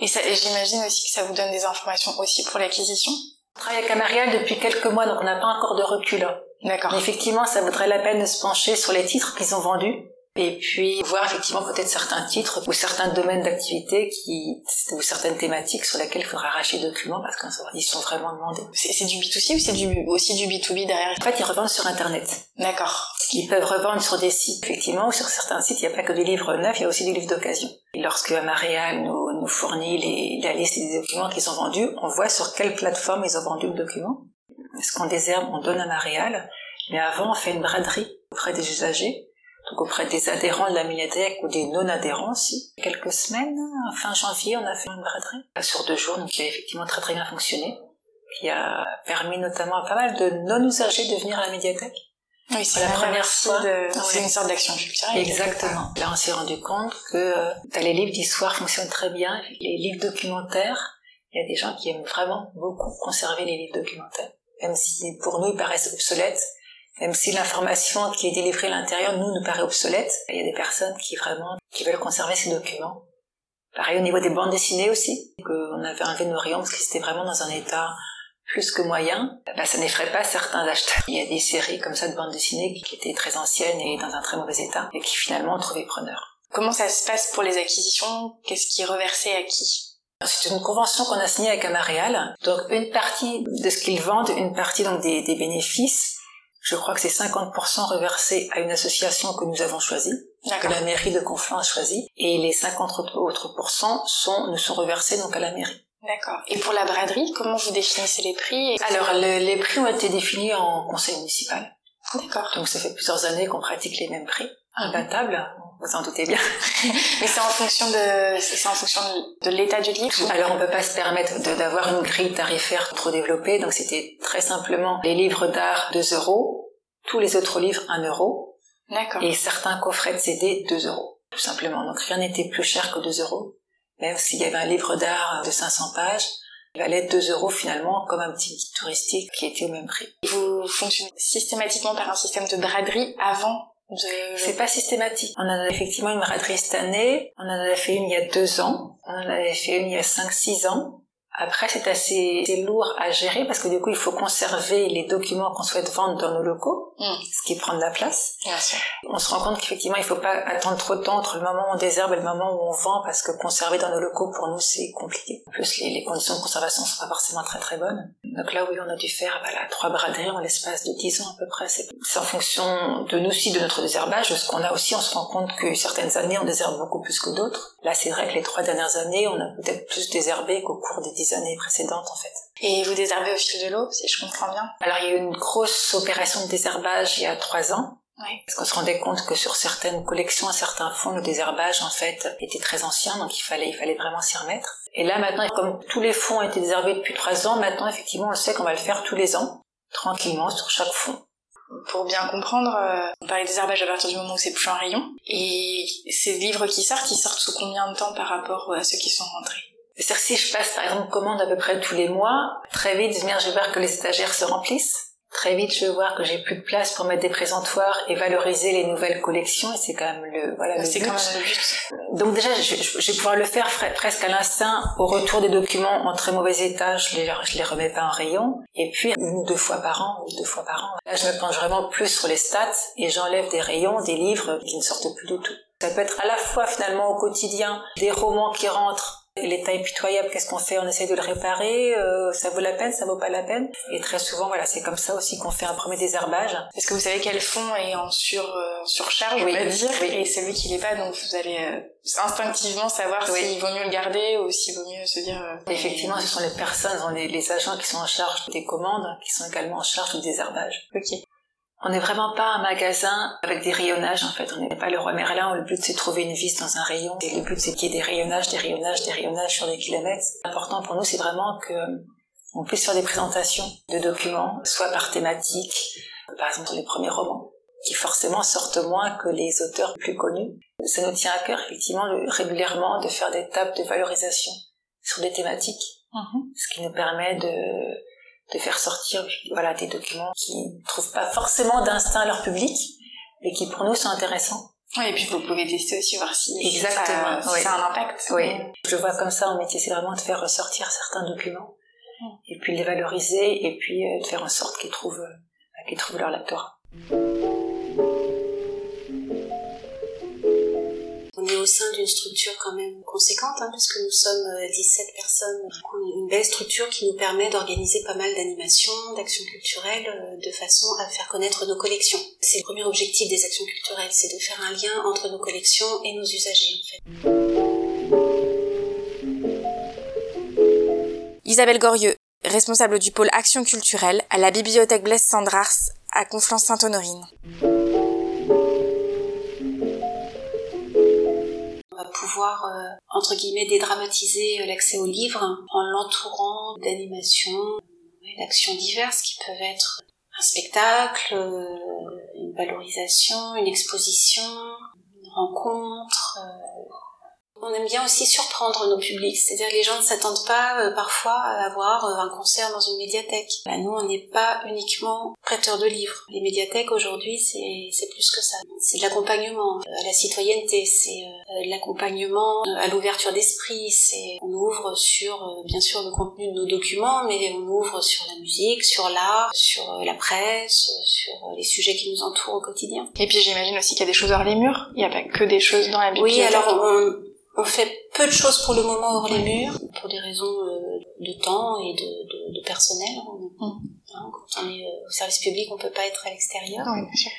Et, j'imagine aussi que ça vous donne des informations aussi pour l'acquisition
On travaille avec Amarial depuis quelques mois, donc on n'a pas encore de recul.
D'accord.
Mais effectivement, ça vaudrait la peine de se pencher sur les titres qu'ils ont vendus et puis voir effectivement peut-être certains titres ou certains domaines d'activité qui ou certaines thématiques sur lesquelles il faudra arracher des documents parce qu'ils sont vraiment demandés.
C'est du B2C ou c'est du, aussi du B2B derrière?
En fait, ils revendent sur Internet.
D'accord.
Ils peuvent revendre sur des sites, effectivement, ou sur certains sites, il n'y a pas que des livres neufs, il y a aussi des livres d'occasion. Lorsque Marial nous, nous fournit les, la liste des documents qu'ils ont vendus, on voit sur quelle plateforme ils ont vendu le document. Ce qu'on désherbe, on donne à Marial, mais avant, on fait une braderie auprès des usagers donc auprès des adhérents de la médiathèque ou des non-adhérents aussi. Quelques semaines, fin janvier, on a fait une braderie sur deux jours, donc qui a effectivement très très bien fonctionné, qui a permis notamment à pas mal de non-usagers de venir à la médiathèque
Oui, c'est la, première fois. C'est une sorte d'action culturelle.
Exactement. Là, on s'est rendu compte que euh, les livres d'histoire fonctionnent très bien. Les livres documentaires, il y a des gens qui aiment vraiment beaucoup conserver les livres documentaires. Même si pour nous, ils paraissent obsolètes. Même si l'information qui est délivrée à l'intérieur, nous, nous paraît obsolète. Il y a des personnes qui vraiment, qui veulent conserver ces documents. Pareil au niveau des bandes dessinées aussi, qu'on avait enlevé nos rayons parce qu'ils étaient vraiment dans un état plus que moyen, bah, ça n'effraie pas certains acheteurs. Il y a des séries comme ça de bandes dessinées qui étaient très anciennes et dans un très mauvais état et qui finalement ont trouvé preneur.
Comment ça se passe pour les acquisitions? Qu'est-ce qui est reversé à qui?
C'est une convention qu'on a signée avec Amaréal. Donc une partie de ce qu'ils vendent, une partie donc des, des bénéfices, je crois que c'est 50% reversé à une association que nous avons choisie, que la mairie de Conflans a choisie, et les 50 autres pourcents sont, nous sont reversés donc à la mairie.
D'accord. Et pour la braderie, comment vous définissez les prix
Alors, les prix ont été définis en conseil municipal.
D'accord.
Donc, ça fait plusieurs années qu'on pratique les mêmes prix. Imbattable, vous en doutez bien.
Mais c'est en fonction de, c'est en fonction de, l'état du livre.
Alors, on peut pas se permettre d'avoir une grille tarifaire trop développée. Donc, c'était très simplement les livres d'art 2 euros, tous les autres livres 1 euro.
D'accord.
Et certains coffrets de CD 2 euros. Tout simplement. Donc, rien n'était plus cher que 2 euros. Même s'il y avait un livre d'art de 500 pages, il valait 2 euros finalement comme un petit guide touristique qui était au même prix.
Vous fonctionnez systématiquement par un système de braderie avant de...
C'est pas systématique. On en a effectivement une braderie cette année, on en a fait une il y a deux ans, on en avait fait une il y a 5-6 ans, après, c'est assez, lourd à gérer parce que du coup, il faut conserver les documents qu'on souhaite vendre dans nos locaux, hmm. ce qui prend de la place.
Bien sûr.
On se rend compte qu'effectivement, il faut pas attendre trop de temps entre le moment où on désherbe et le moment où on vend parce que conserver dans nos locaux, pour nous, c'est compliqué. En plus, les, conditions de conservation sont pas forcément très très bonnes. Donc là, oui, on a dû faire voilà, trois braderies en l'espace de 10 ans à peu près. C'est en fonction de nous aussi, de notre désherbage, de ce qu'on a aussi. On se rend compte que certaines années, on désherbe beaucoup plus que d'autres. Là, c'est vrai que les trois dernières années, on a peut-être plus désherbé qu'au cours des années précédentes en fait.
Et vous désherbez au fil de l'eau, si je comprends bien
Alors il y a eu une grosse opération de désherbage il y a trois ans. Oui. Parce qu'on se rendait compte que sur certaines collections, à certains fonds, le désherbage en fait était très ancien, donc il fallait, il fallait vraiment s'y remettre. Et là maintenant, comme tous les fonds ont été désherbés depuis trois ans, maintenant effectivement on sait qu'on va le faire tous les ans, tranquillement sur chaque fonds.
Pour bien comprendre, euh, on parlait des herbages à partir du moment où c'est plus un rayon. Et ces livres qui sortent, ils sortent sous combien de temps par rapport à ceux qui sont rentrés?
C'est-à-dire si je passe par exemple commande à peu près tous les mois, très vite je vais voir que les étagères se remplissent. Très vite, je vais voir que j'ai plus de place pour mettre des présentoirs et valoriser les nouvelles collections. Et c'est quand même le voilà le
but. Quand même le but.
Donc déjà, je, je, vais pouvoir le faire presque à l'instinct. Au retour des documents en très mauvais état, je les je les remets pas en rayon. Et puis une ou deux fois par an ou deux fois par an. Là, je me penche vraiment plus sur les stats et j'enlève des rayons, des livres qui ne sortent plus du tout. Ça peut être à la fois finalement au quotidien des romans qui rentrent L'état est pitoyable, qu'est-ce qu'on fait? On essaye de le réparer, euh, ça vaut la peine, ça vaut pas la peine? Et très souvent, voilà, c'est comme ça aussi qu'on fait un premier désherbage.
Est-ce que vous savez quel fond est en sur euh, surcharge,
oui,
on va
dire,
oui. et celui qui l'est pas, donc vous allez euh, instinctivement savoir s'il vaut mieux le garder ou s'il vaut mieux se dire.
Effectivement, ce sont les personnes, les, les, agents qui sont en charge des commandes, qui sont également en charge du désherbage.
Ok.
On n'est vraiment pas un magasin avec des rayonnages en fait. On n'est pas le roi Merlin où le but c'est de trouver une vis dans un rayon. Et le but c'est qu'il y ait des rayonnages, des rayonnages, des rayonnages sur des kilomètres. L'important pour nous c'est vraiment que on puisse faire des présentations de documents, soit par thématique, par exemple sur les premiers romans, qui forcément sortent moins que les auteurs plus connus. Ça nous tient à cœur effectivement régulièrement de faire des tables de valorisation sur des thématiques, mm-hmm. ce qui nous permet de de faire sortir voilà des documents qui ne trouvent pas forcément d'instinct à leur public mais qui pour nous sont intéressants.
Oui, et puis vous pouvez tester aussi voir si,
Exactement,
ça, a un impact.
Oui, je vois comme ça en métier, c'est vraiment de faire ressortir certains documents mm. et puis les valoriser et puis euh, de faire en sorte qu'ils trouvent, euh, qu'ils trouvent leur lectorat.
On est au sein d'une structure quand même conséquente, hein, puisque nous sommes 17 euh, personnes. Une belle structure qui nous permet d'organiser pas mal d'animations, d'actions culturelles, euh, de façon à faire connaître nos collections. C'est le premier objectif des actions culturelles, c'est de faire un lien entre nos collections et nos usagers.
Isabelle Gorieux, responsable du pôle Action culturelle à la bibliothèque Blaise Sandrars à Conflans-Sainte-Honorine.
Euh, entre guillemets, dédramatiser euh, l'accès au livre en l'entourant d'animations, d'actions diverses qui peuvent être un spectacle, euh, valorisation, une exposition, une rencontre. On aime bien aussi surprendre nos publics, c'est-à-dire que les gens ne s'attendent pas euh, parfois à avoir euh, un concert dans une médiathèque. Bah, nous, on n'est pas uniquement prêteurs de livres. Les médiathèques aujourd'hui, c'est plus que ça. C'est de l'accompagnement euh, à la citoyenneté, c'est de l'accompagnement à l'ouverture d'esprit. C'est on ouvre sur bien sûr le contenu de nos documents, mais on ouvre sur la musique, sur l'art, sur la presse, sur les sujets qui nous entourent au quotidien.
Et puis j'imagine aussi qu'il y a des choses hors les murs. Il n'y a pas que des choses dans la bibliothèque.
Oui, alors on, on fait peu de choses pour le moment hors les murs, pour des raisons euh, de temps et de, de, de personnel. Mm. Hein, quand on est euh, au service public, on peut pas être à l'extérieur.
Oui, bien sûr.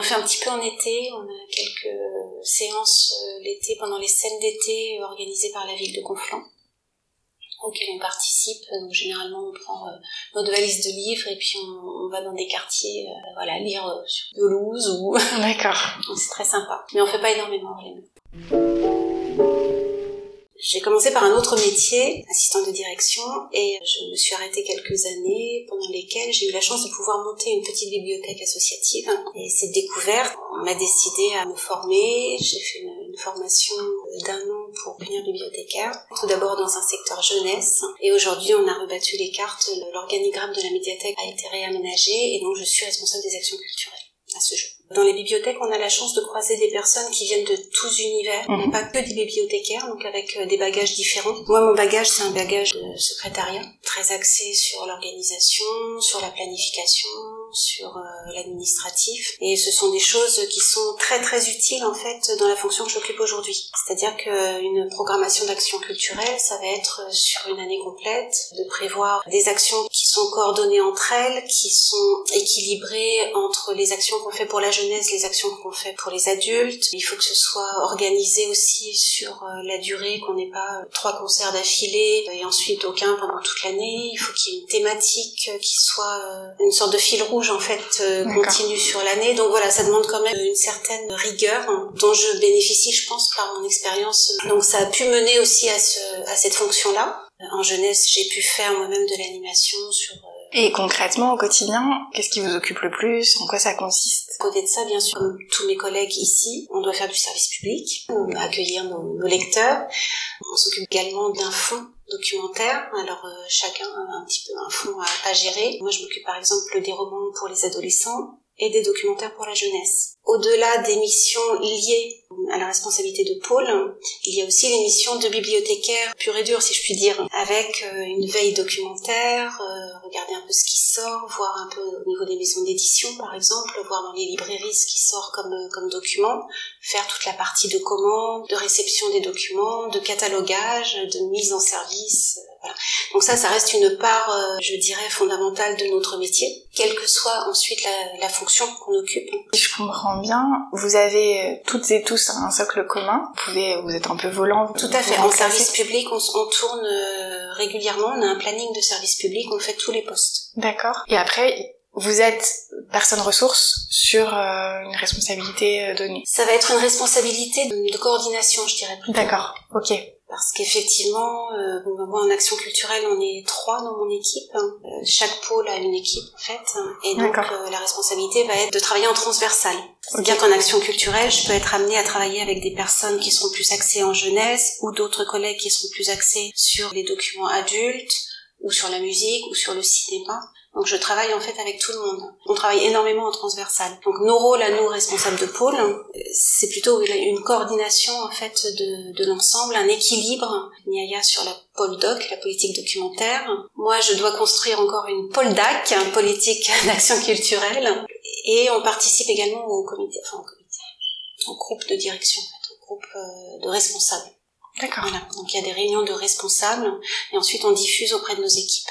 On fait un petit peu en été, on a quelques séances euh, l'été pendant les scènes d'été organisées par la ville de Conflans auxquelles on participe. Donc généralement on prend notre valise de livres et puis on, on va dans des quartiers, voilà, lire sur pelouse ou.
D'accord.
c'est très sympa. Mais on fait pas énormément hors les murs. J'ai commencé par un autre métier, assistante de direction, et je me suis arrêtée quelques années pendant lesquelles j'ai eu la chance de pouvoir monter une petite bibliothèque associative. Et cette découverte m'a décidé à me former. J'ai fait une, formation d'un an pour devenir bibliothécaire, tout d'abord dans un secteur jeunesse. Et aujourd'hui, on a rebattu les cartes. L'organigramme de la médiathèque a été réaménagé et donc je suis responsable des actions culturelles à ce jour. Dans les bibliothèques, on a la chance de croiser des personnes qui viennent de tous univers, mhm. pas que des bibliothécaires, donc avec euh, des bagages différents. Moi, mon bagage, c'est un bagage de secrétariat, très axé sur l'organisation, sur la planification, sur euh, l'administratif. Et ce sont des choses qui sont très très utiles en fait dans la fonction que j'occupe aujourd'hui. C'est-à-dire qu'une programmation d'action culturelle, ça va être sur une année complète, de prévoir des actions qui sont coordonnées entre elles, qui sont équilibrées entre les actions qu'on fait pour la jeunesse, les actions qu'on fait pour les adultes. Il faut que ce soit organisé aussi sur euh, la durée, qu'on n'ait pas trois concerts d'affilée et ensuite aucun pendant toute l'année. Il faut qu'il y ait une thématique qui soit euh, une sorte de fil rouge en fait euh, continue sur l'année. Donc voilà, ça demande quand même une certaine rigueur hein, dont je bénéficie, je pense, par mon expérience. Donc ça a pu mener aussi à, ce, à cette fonction-là. En jeunesse, j'ai pu faire moi-même de l'animation sur euh,
et concrètement, au quotidien, qu'est-ce qui vous occupe le plus? En quoi ça consiste?
À côté de ça, bien sûr, comme tous mes collègues ici, on doit faire du service public, accueillir nos, nos lecteurs. On s'occupe également d'un fonds documentaire. Alors euh, chacun a un petit peu un fonds à, gérer. Moi, je m'occupe par exemple des romans pour les adolescents et des documentaires pour la jeunesse. Au-delà des missions liées à la responsabilité de Paul, il y a aussi les missions de bibliothécaire pur et dur, si je puis dire, avec euh, une veille documentaire, euh, regarder un peu ce qui sort, voir un peu au niveau des maisons d'édition, par exemple, voir dans les librairies ce qui sort comme, comme document, faire toute la partie de commande, de réception des documents, de catalogage, de mise en service, donc ça, ça reste une part, euh, je dirais, fondamentale de notre métier, quelle que soit ensuite la, fonction qu'on occupe.
Je comprends bien, vous avez euh, toutes et tous un socle commun. Vous pouvez, vous êtes un peu volant.
Tout à fait. En service public, on, on tourne euh, régulièrement. On a un planning de service public. On fait tous les postes.
D'accord. Et après, vous êtes personne ressource sur une responsabilité donnée.
Ça va être une responsabilité de, de coordination, je dirais.
D'accord. Ok
parce qu'effectivement, euh, moi en action culturelle, on est trois dans mon équipe. Hein. Euh, chaque pôle a une équipe en fait, hein. et donc euh, la responsabilité va être de travailler en transversal. C'est-à-dire qu'en action culturelle, je peux être amenée à travailler avec des personnes qui seront plus axées en jeunesse ou d'autres collègues qui seront plus axés sur les documents adultes ou sur la musique ou sur le cinéma. Donc je travaille en fait avec tout le monde. On travaille énormément en transversal. Donc nos rôles à nous responsables de pôle, c'est plutôt une coordination en fait de, de l'ensemble, un équilibre. Il y a sur la pôle doc, la politique documentaire. Moi je dois construire encore une pôle DAC, une politique d'action culturelle. Et on participe également au comité, enfin au comité, au groupe de direction, en fait, au groupe euh, de responsables.
D'accord.
Voilà. Donc il y a des réunions de responsables et ensuite on diffuse auprès de nos équipes.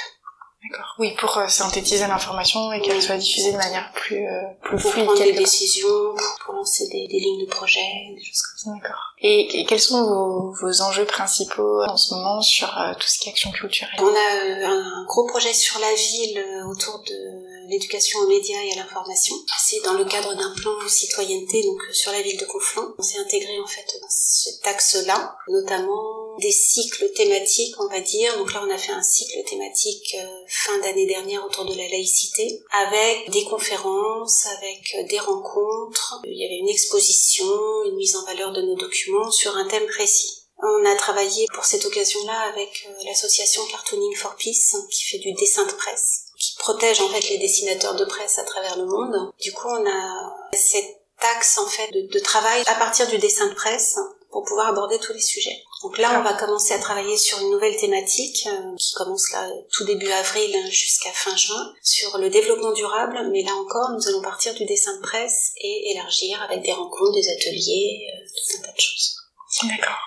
D'accord. Oui, pour euh, synthétiser l'information et qu'elle soit diffusée de manière plus euh, plus
pour
fluide.
Pour prendre des décisions, pour lancer des, des, lignes de projet, des choses comme
ça. D'accord. Et, quels sont vos, vos, enjeux principaux en ce moment sur euh, tout ce qui est action culturelle?
On a un gros projet sur la ville autour de l'éducation aux médias et à l'information. C'est dans le cadre d'un plan citoyenneté donc sur la ville de Conflans. On s'est intégré en fait dans cet axe-là, notamment des cycles thématiques, on va dire. Donc là, on a fait un cycle thématique euh, fin d'année dernière autour de la laïcité, avec des conférences, avec euh, des rencontres. Il y avait une exposition, une mise en valeur de nos documents sur un thème précis. On a travaillé pour cette occasion-là avec euh, l'association Cartooning for Peace, qui fait du dessin de presse, qui protège en fait les dessinateurs de presse à travers le monde. Du coup, on a cette axe en fait de, de travail à partir du dessin de presse pour pouvoir aborder tous les sujets. Donc là, on va commencer à travailler sur une nouvelle thématique euh, qui commence là tout début avril jusqu'à fin juin sur le développement durable. Mais là encore, nous allons partir du dessin de presse et élargir avec des rencontres, des ateliers, euh, tout un tas de choses.
D'accord.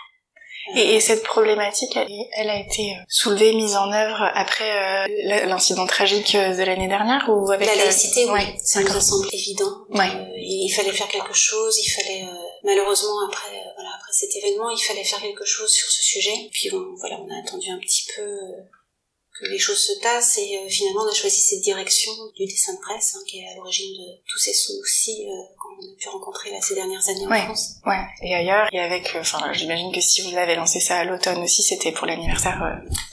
Et, cette problématique, elle, a été euh, soulevée, mise en œuvre après l'incident tragique de l'année dernière ou avec
la laïcité Oui, ça me semble évident. Ouais. il fallait faire quelque chose, il fallait malheureusement après après cet événement il fallait faire quelque chose sur ce sujet. Puis bon, voilà on a attendu un petit peu euh, que les choses se tassent et euh, finalement on a choisi cette direction du dessin de presse hein, qui est à l'origine de tous ces soucis euh, a pu rencontrer là, ces dernières années
en
France.
Ouais, et ailleurs, et avec, enfin j'imagine que si vous avez lancé ça à l'automne aussi, c'était pour l'anniversaire.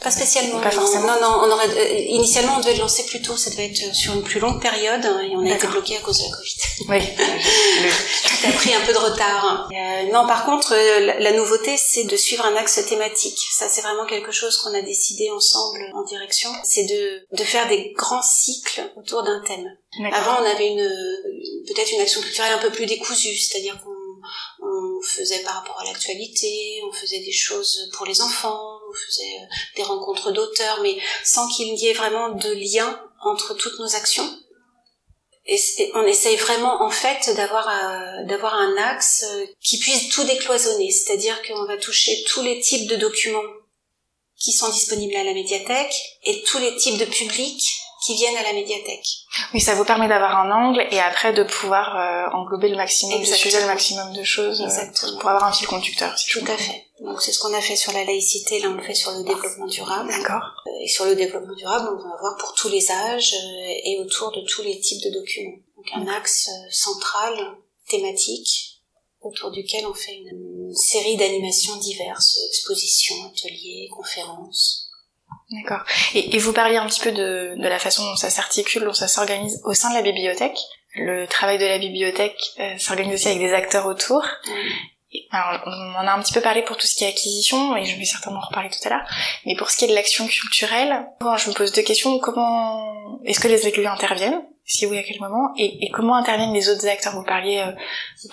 pas spécialement. Pas forcément. Non, non, on aurait, initialement on devait le lancer plus tôt, ça devait être sur une plus longue période hein, et on a été bloqué à cause de la Covid.
Oui.
Tout a pris un peu de retard. non, par contre, la, la nouveauté, c'est de suivre un axe thématique. Ça, c'est vraiment quelque chose qu'on a décidé ensemble en direction, c'est de, de faire des grands cycles autour d'un thème. Avant, on avait une peut-être une action culturelle un peu plus décousue, c'est-à-dire qu'on on faisait par rapport à l'actualité, on faisait des choses pour les enfants, on faisait euh, des rencontres d'auteurs, mais sans qu'il y ait vraiment de lien entre toutes nos actions. Et on essaye vraiment en fait d'avoir euh, d'avoir un axe euh, qui puisse tout décloisonner, c'est-à-dire qu'on va toucher tous les types de documents qui sont disponibles à la médiathèque et tous les types de publics qui viennent à la médiathèque.
Oui, ça vous permet d'avoir un angle et après de pouvoir euh, englober le maximum de sujets, le maximum de choses euh, pour avoir un fil conducteur.
Si Tout à fait. Donc c'est ce qu'on a fait sur la laïcité, là on le fait sur le développement durable.
D'accord.
Euh, et sur le développement durable, on va avoir pour tous les âges et autour de tous les types de documents. Donc un axe central, thématique, autour duquel on fait une, série d'animations diverses, expositions, ateliers, conférences.
D'accord. Et, vous parliez un petit peu de, de la façon dont ça s'articule, dont ça s'organise au sein de la bibliothèque. Le travail de la bibliothèque euh, s'organise aussi avec des acteurs autour. Alors, on en a un petit peu parlé pour tout ce qui est acquisition, et je vais certainement en reparler tout à l'heure. Mais pour ce qui est de l'action culturelle, je me pose deux questions. Comment est-ce que les écrivains interviennent? Si oui, à quel moment et, et, comment interviennent les autres acteurs? Vous parliez euh,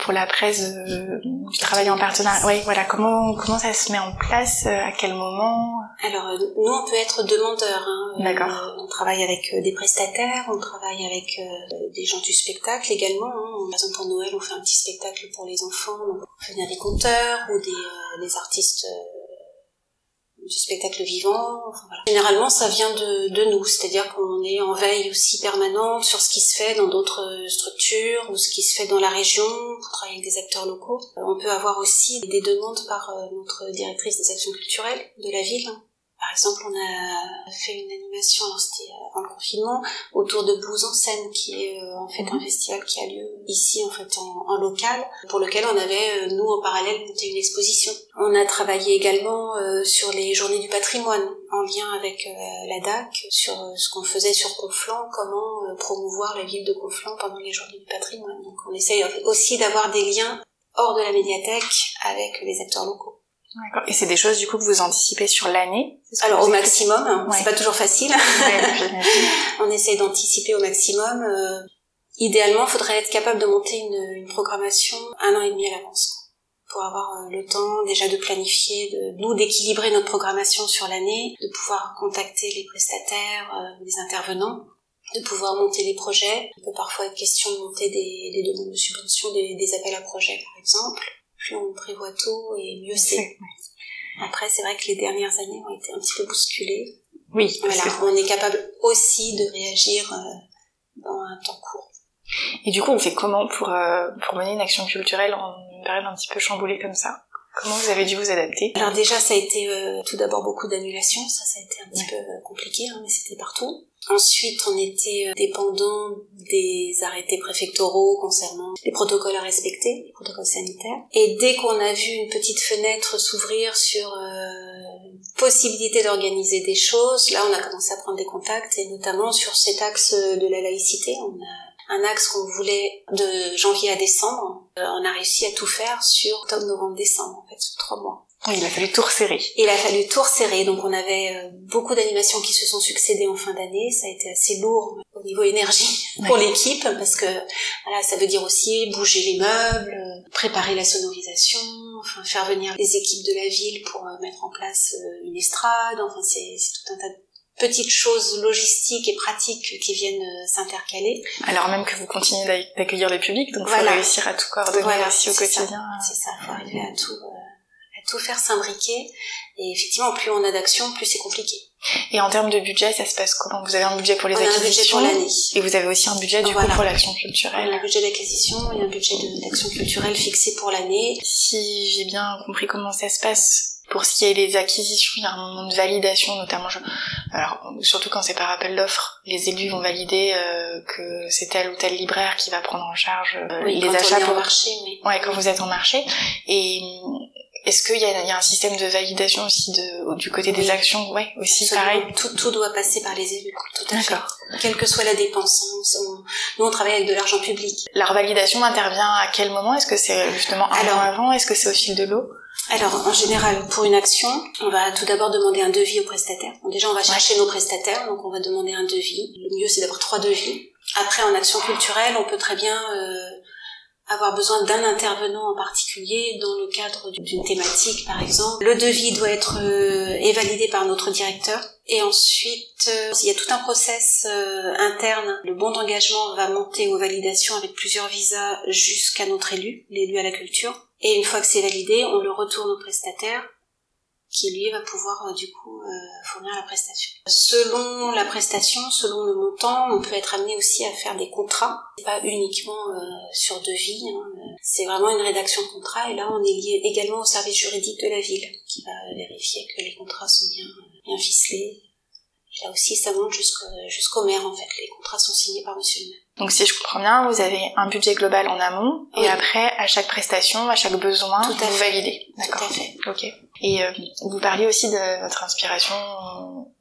pour la presse euh, du travail en partenariat. Oui, voilà. Comment comment ça se met en place euh, À quel moment?
Alors nous, on peut être demandeur. Hein.
D'accord.
on travaille avec des prestataires, on travaille avec des gens du spectacle également. Hein. Par exemple, pour Noël, on fait un petit spectacle pour les enfants. on fait venir des conteurs ou des, des artistes du spectacle vivant. voilà. Généralement, ça vient de, de nous, c'est-à-dire qu'on est en veille aussi permanente sur ce qui se fait dans d'autres structures ou ce qui se fait dans la région pour travailler avec des acteurs locaux. Euh, on peut avoir aussi des demandes par euh, notre directrice des actions culturelles de la ville par exemple, on a fait une animation, c'était euh, avant le confinement, autour de Blues en scène, qui est euh, en fait un mhm. festival qui a lieu ici, en fait, en, local, pour lequel on avait, euh, nous, en parallèle, monté une exposition. On a travaillé également sur les journées du patrimoine, en lien avec la DAC, sur ce qu'on faisait sur Conflans, comment promouvoir la ville de Conflans pendant les journées du patrimoine. Donc on essaye aussi d'avoir des liens hors de la médiathèque avec les acteurs locaux.
Et c'est des choses du coup que vous anticipez sur l'année
Alors au maximum, hein. c'est pas toujours facile. on essaie d'anticiper au maximum. Euh, idéalement, il faudrait être capable de monter une, une, programmation un an et demi à l'avance pour avoir euh, le temps déjà de planifier, de nous d'équilibrer notre programmation sur l'année, de pouvoir contacter les prestataires, euh, les intervenants, de pouvoir monter les projets. Il peut parfois être question de monter des, des demandes de subvention, des, des appels à projets par exemple plus on prévoit tout et mieux c'est. Après, c'est vrai que les dernières années ont été un petit peu bousculées.
Oui.
Voilà, on est capable aussi de réagir euh, dans un temps court.
Et du coup, on fait comment pour, euh, pour mener une action culturelle en une période un petit peu chamboulée comme ça? Comment vous avez dû vous adapter
Alors déjà, ça a été euh, tout d'abord beaucoup d'annulations, ça, ça a été un petit peu euh, compliqué, hein, mais c'était partout. Ensuite, on était euh, dépendant des arrêtés préfectoraux concernant les protocoles à respecter, les protocoles sanitaires. Et dès qu'on a vu une petite fenêtre s'ouvrir sur euh, possibilité d'organiser des choses, là, on a commencé à prendre des contacts, et notamment sur cet axe de la laïcité. On a un axe qu'on voulait de janvier à décembre. Euh, on a réussi à tout faire sur octobre, novembre, décembre, en fait, sur trois mois.
Il a fallu tout resserrer.
Il a fallu tout resserrer, donc on avait euh, beaucoup d'animations qui se sont succédées en fin d'année. Ça a été assez lourd au niveau énergie pour l'équipe parce que voilà, ça veut dire aussi bouger les meubles, euh, préparer la sonorisation, enfin faire venir les équipes de la ville pour euh, mettre en place une estrade. Enfin, c'est tout un tas de petites choses logistiques et pratiques qui viennent s'intercaler.
Alors même que vous continuez d'accueillir le public, donc il faut réussir à tout coordonner aussi au quotidien.
C'est ça, faut arriver à tout tout faire s'imbriquer. Et effectivement, plus on a d'actions, plus c'est compliqué.
Et en termes de budget, ça se passe comment? Vous avez un budget pour les
on
acquisitions
a un budget pour l'année.
Et vous avez aussi un budget du coup pour l'action culturelle.
On a un budget d'acquisition et un budget d'action culturelle fixé pour l'année.
Si j'ai bien compris comment ça se passe, pour ce qui est des acquisitions, il y a un moment de validation, notamment, je... alors surtout quand c'est par appel d'offres, les élus vont valider euh, que c'est tel ou tel libraire qui va prendre en charge
euh, les achats pour marché. Mais...
Ouais, quand vous êtes en marché. Et est-ce qu'il y, y, a un système de validation aussi de, du côté des actions? Ouais, aussi pareil.
Tout, tout doit passer par les élus, tout à fait. Quelle que soit la dépense. Hein, nous, on travaille avec de l'argent public.
La revalidation intervient à quel moment? Est-ce que c'est justement un an avant? Est-ce que c'est au fil de l'eau?
Alors, en général, pour une action, on va tout d'abord demander un devis au prestataire. déjà, on va chercher nos prestataires, donc on va demander un devis. Le mieux, c'est d'avoir trois devis. Après, en action culturelle, on peut très bien euh, avoir besoin d'un intervenant en particulier dans le cadre d'une thématique par exemple. Le devis doit être euh, validé par notre directeur et ensuite euh, il y a tout un process euh, interne. Le bon d'engagement va monter aux validations avec plusieurs visas jusqu'à notre élu, l'élu à la culture. Et une fois que c'est validé, on le retourne au prestataire qui lui va pouvoir euh, du coup euh, fournir la prestation. Selon la prestation, selon le montant, on peut être amené aussi à faire des contrats, pas uniquement euh, sur devis. Hein, c'est vraiment une rédaction de contrat et là on est lié également au service juridique de la ville qui va vérifier que les contrats sont bien bien ficelés. Là aussi ça monte jusqu'au maire en fait. Les contrats sont signés par Monsieur le maire.
Donc si je comprends bien, vous avez un budget global en amont et après à chaque prestation, à chaque besoin,
Tout à
vous
fait.
validez.
D'accord. Tout à fait.
Ok. Et euh, vous parliez aussi de votre inspiration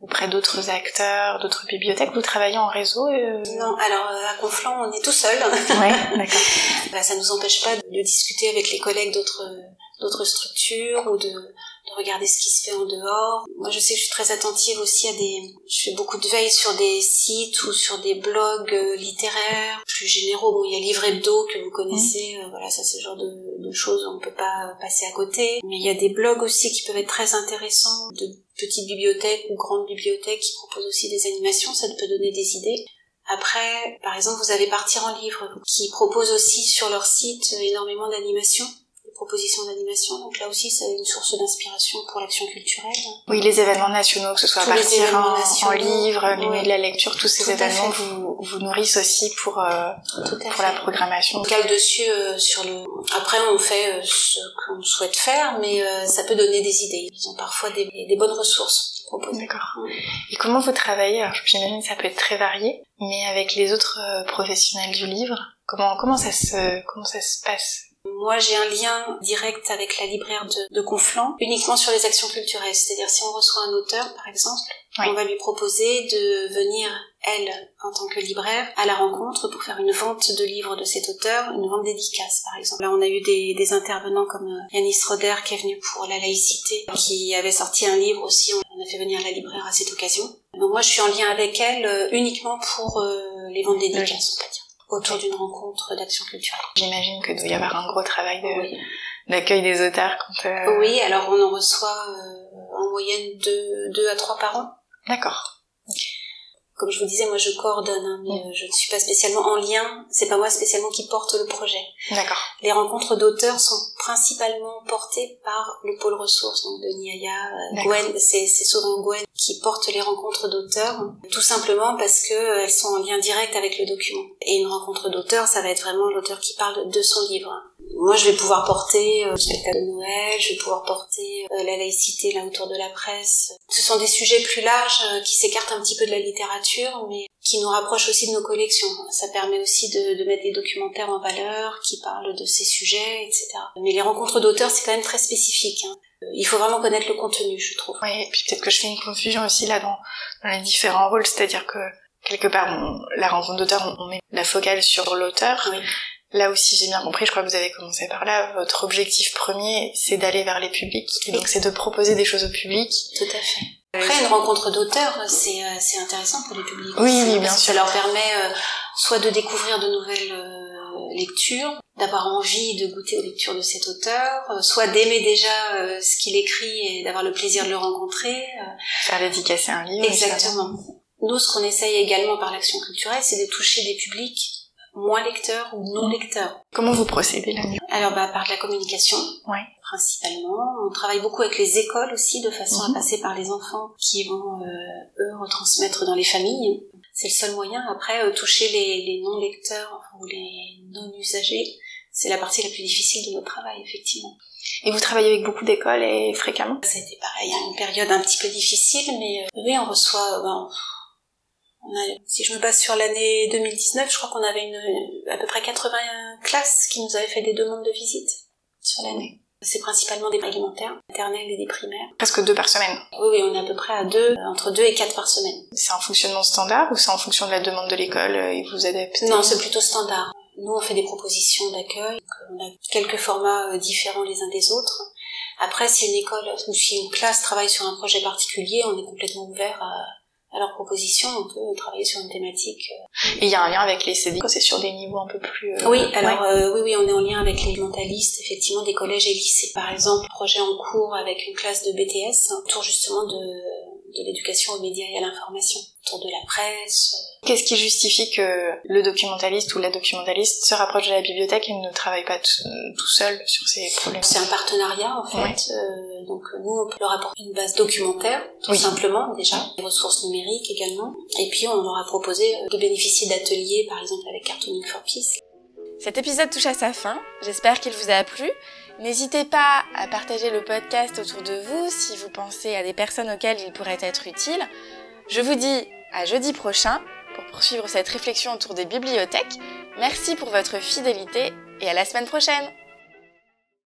auprès d'autres acteurs, d'autres bibliothèques. Vous travaillez en réseau euh...
Non, alors euh, à Conflans, on est tout seul.
Ouais, d'accord.
bah, ça nous empêche pas de discuter avec les collègues d'autres d'autres structures ou de regarder ce qui se fait en dehors. Moi, je sais que je suis très attentive aussi à des... Je fais beaucoup de veille sur des sites ou sur des blogs euh, littéraires plus généraux. Bon, il y a Livre Hebdo que vous connaissez. Euh, voilà, ça c'est le genre de, de choses on peut pas passer à côté. Mais il y a des blogs aussi qui peuvent être très intéressants de petites bibliothèques ou grandes bibliothèques qui proposent aussi des animations. Ça peut donner des idées. Après, par exemple, vous avez Partir en livre qui propose aussi sur leur site énormément d'animations propositions d'animation. Donc là aussi, c'est une source d'inspiration pour l'action culturelle.
Oui, les événements nationaux, que ce soit
Tous
à partir en, en livre,
ouais.
de la lecture, tous ces
Tout
événements vous, vous nourrissent aussi pour, euh, pour
fait.
la programmation.
On cale dessus euh, sur le. Après, on fait euh, ce qu'on souhaite faire, mais ça peut donner des idées. Ils ont parfois des, des bonnes ressources.
D'accord. Et comment vous travaillez? Alors, j'imagine que ça peut être très varié, mais avec les autres professionnels du livre, comment comment ça se comment ça se passe?
Moi, j'ai un lien direct avec la libraire de, de Conflans, uniquement sur les actions culturelles. C'est-à-dire, si on reçoit un auteur, par exemple,
Oui.
on va lui proposer de venir, elle, en tant que libraire, à la rencontre pour faire une vente de livres de cet auteur, une vente dédicace, par exemple. Là, on a eu des, des intervenants comme euh, Yanis Roder, qui est venu pour la laïcité, qui avait sorti un livre aussi. On a fait venir la libraire à cette occasion. Donc moi, je suis en lien avec elle euh, uniquement pour euh, les ventes dédicaces, on peut dire autour d'une rencontre d'action culturelle.
J'imagine que doit y avoir un gros travail de-
Oui.
d'accueil des auteurs quand. euh,
Oui, alors on en reçoit euh, en moyenne deux, deux à trois par an.
D'accord.
Comme je vous disais, moi je coordonne, hein, mais euh, je ne suis pas spécialement en lien. C'est pas moi spécialement qui porte le projet.
D'accord.
Les rencontres d'auteurs sont principalement portées par le pôle ressources, donc de Niaya, euh. Gwen. C'est c'est souvent Gwen qui porte les rencontres d'auteurs, tout simplement parce que euh, elles sont en lien direct avec le document. Et une rencontre d'auteur, ça va être vraiment l'auteur qui parle de son livre. Moi, je vais pouvoir porter le spectacle de Noël, je vais pouvoir porter la laïcité là autour de la presse. Ce sont des sujets plus larges qui s'écartent un petit peu de la littérature, mais qui nous rapprochent aussi de nos collections. Ça permet aussi de, de mettre des documentaires en valeur qui parlent de ces sujets, etc. Mais les rencontres d'auteurs, c'est quand même très spécifique. Hein. Il faut vraiment connaître le contenu, je trouve.
Oui, et puis peut-être que je fais une confusion aussi là dans, dans les différents rôles, c'est-à-dire que quelque part, la rencontre d'auteur, on met la focale sur l'auteur. Oui. Là aussi, j'ai bien compris, je crois que vous avez commencé par là, votre objectif premier, c'est d'aller vers les publics, et donc c'est de proposer des choses au public.
Tout à fait. Après, une rencontre d'auteur, c'est euh, c'est intéressant pour les publics.
Oui, oui, bien sûr.
Ça leur permet euh, soit de découvrir de nouvelles euh, lectures, d'avoir envie de goûter aux lectures de cet auteur, soit d'aimer déjà ce qu'il écrit et d'avoir le plaisir de le rencontrer.
Faire dédicacer un livre.
Exactement. Nous, ce qu'on essaye également par l'action culturelle, c'est de toucher des publics moins lecteurs ou non lecteurs.
Comment vous procédez là
Alors bah par de la communication,
ouais.
principalement. On travaille beaucoup avec les écoles aussi, de façon à mhm. passer par les enfants qui vont euh, eux retransmettre dans les familles. C'est le seul moyen. Après, euh, toucher les, les non lecteurs ou les non usagers, c'est la partie la plus difficile de notre travail, effectivement.
Et vous travaillez avec beaucoup d'écoles et fréquemment?
C'était pareil, a une période un petit peu difficile, mais euh, oui, on reçoit. Ben, si je me base sur l'année 2019, je crois qu'on avait une, à peu près 80 classes qui nous avaient fait des demandes de visite sur l'année. C'est principalement des élémentaires, maternelles et des primaires.
Presque deux par semaine.
Oui, oui, on est à peu près à deux, entre deux et quatre par semaine.
C'est un fonctionnement standard ou c'est en fonction de la demande de l'école et vous adaptez
Non, c'est plutôt standard. Nous, on fait des propositions d'accueil. On a quelques formats euh, différents les uns des autres. Après, si une école ou si une classe travaille sur un projet particulier, on est complètement ouvert à à leur proposition, on peut travailler sur une thématique.
Euh. Et il y a un lien avec les CD, c'est sur des niveaux un peu plus...
Euh, oui, alors euh, oui, oui, on est en lien avec les mentalistes, effectivement, des collèges et lycées. Par exemple, projet en cours avec une classe de BTS, autour justement de de l'éducation aux médias et à l'information, autour de la presse.
Qu'est-ce qui justifie que le documentaliste ou la documentaliste se rapproche de la bibliothèque et ne travaille pas tout seul sur ces problèmes?
C'est un partenariat en fait. Euh, donc nous, on leur apporter une base documentaire, tout simplement déjà, des ressources numériques également. Et puis on leur a proposé de bénéficier d'ateliers, par exemple avec Cartooning for Peace.
Cet épisode touche à sa fin. J'espère qu'il vous a plu. N'hésitez pas à partager le podcast autour de vous si vous pensez à des personnes auxquelles il pourrait être utile. Je vous dis à jeudi prochain pour poursuivre cette réflexion autour des bibliothèques. Merci pour votre fidélité et à la semaine prochaine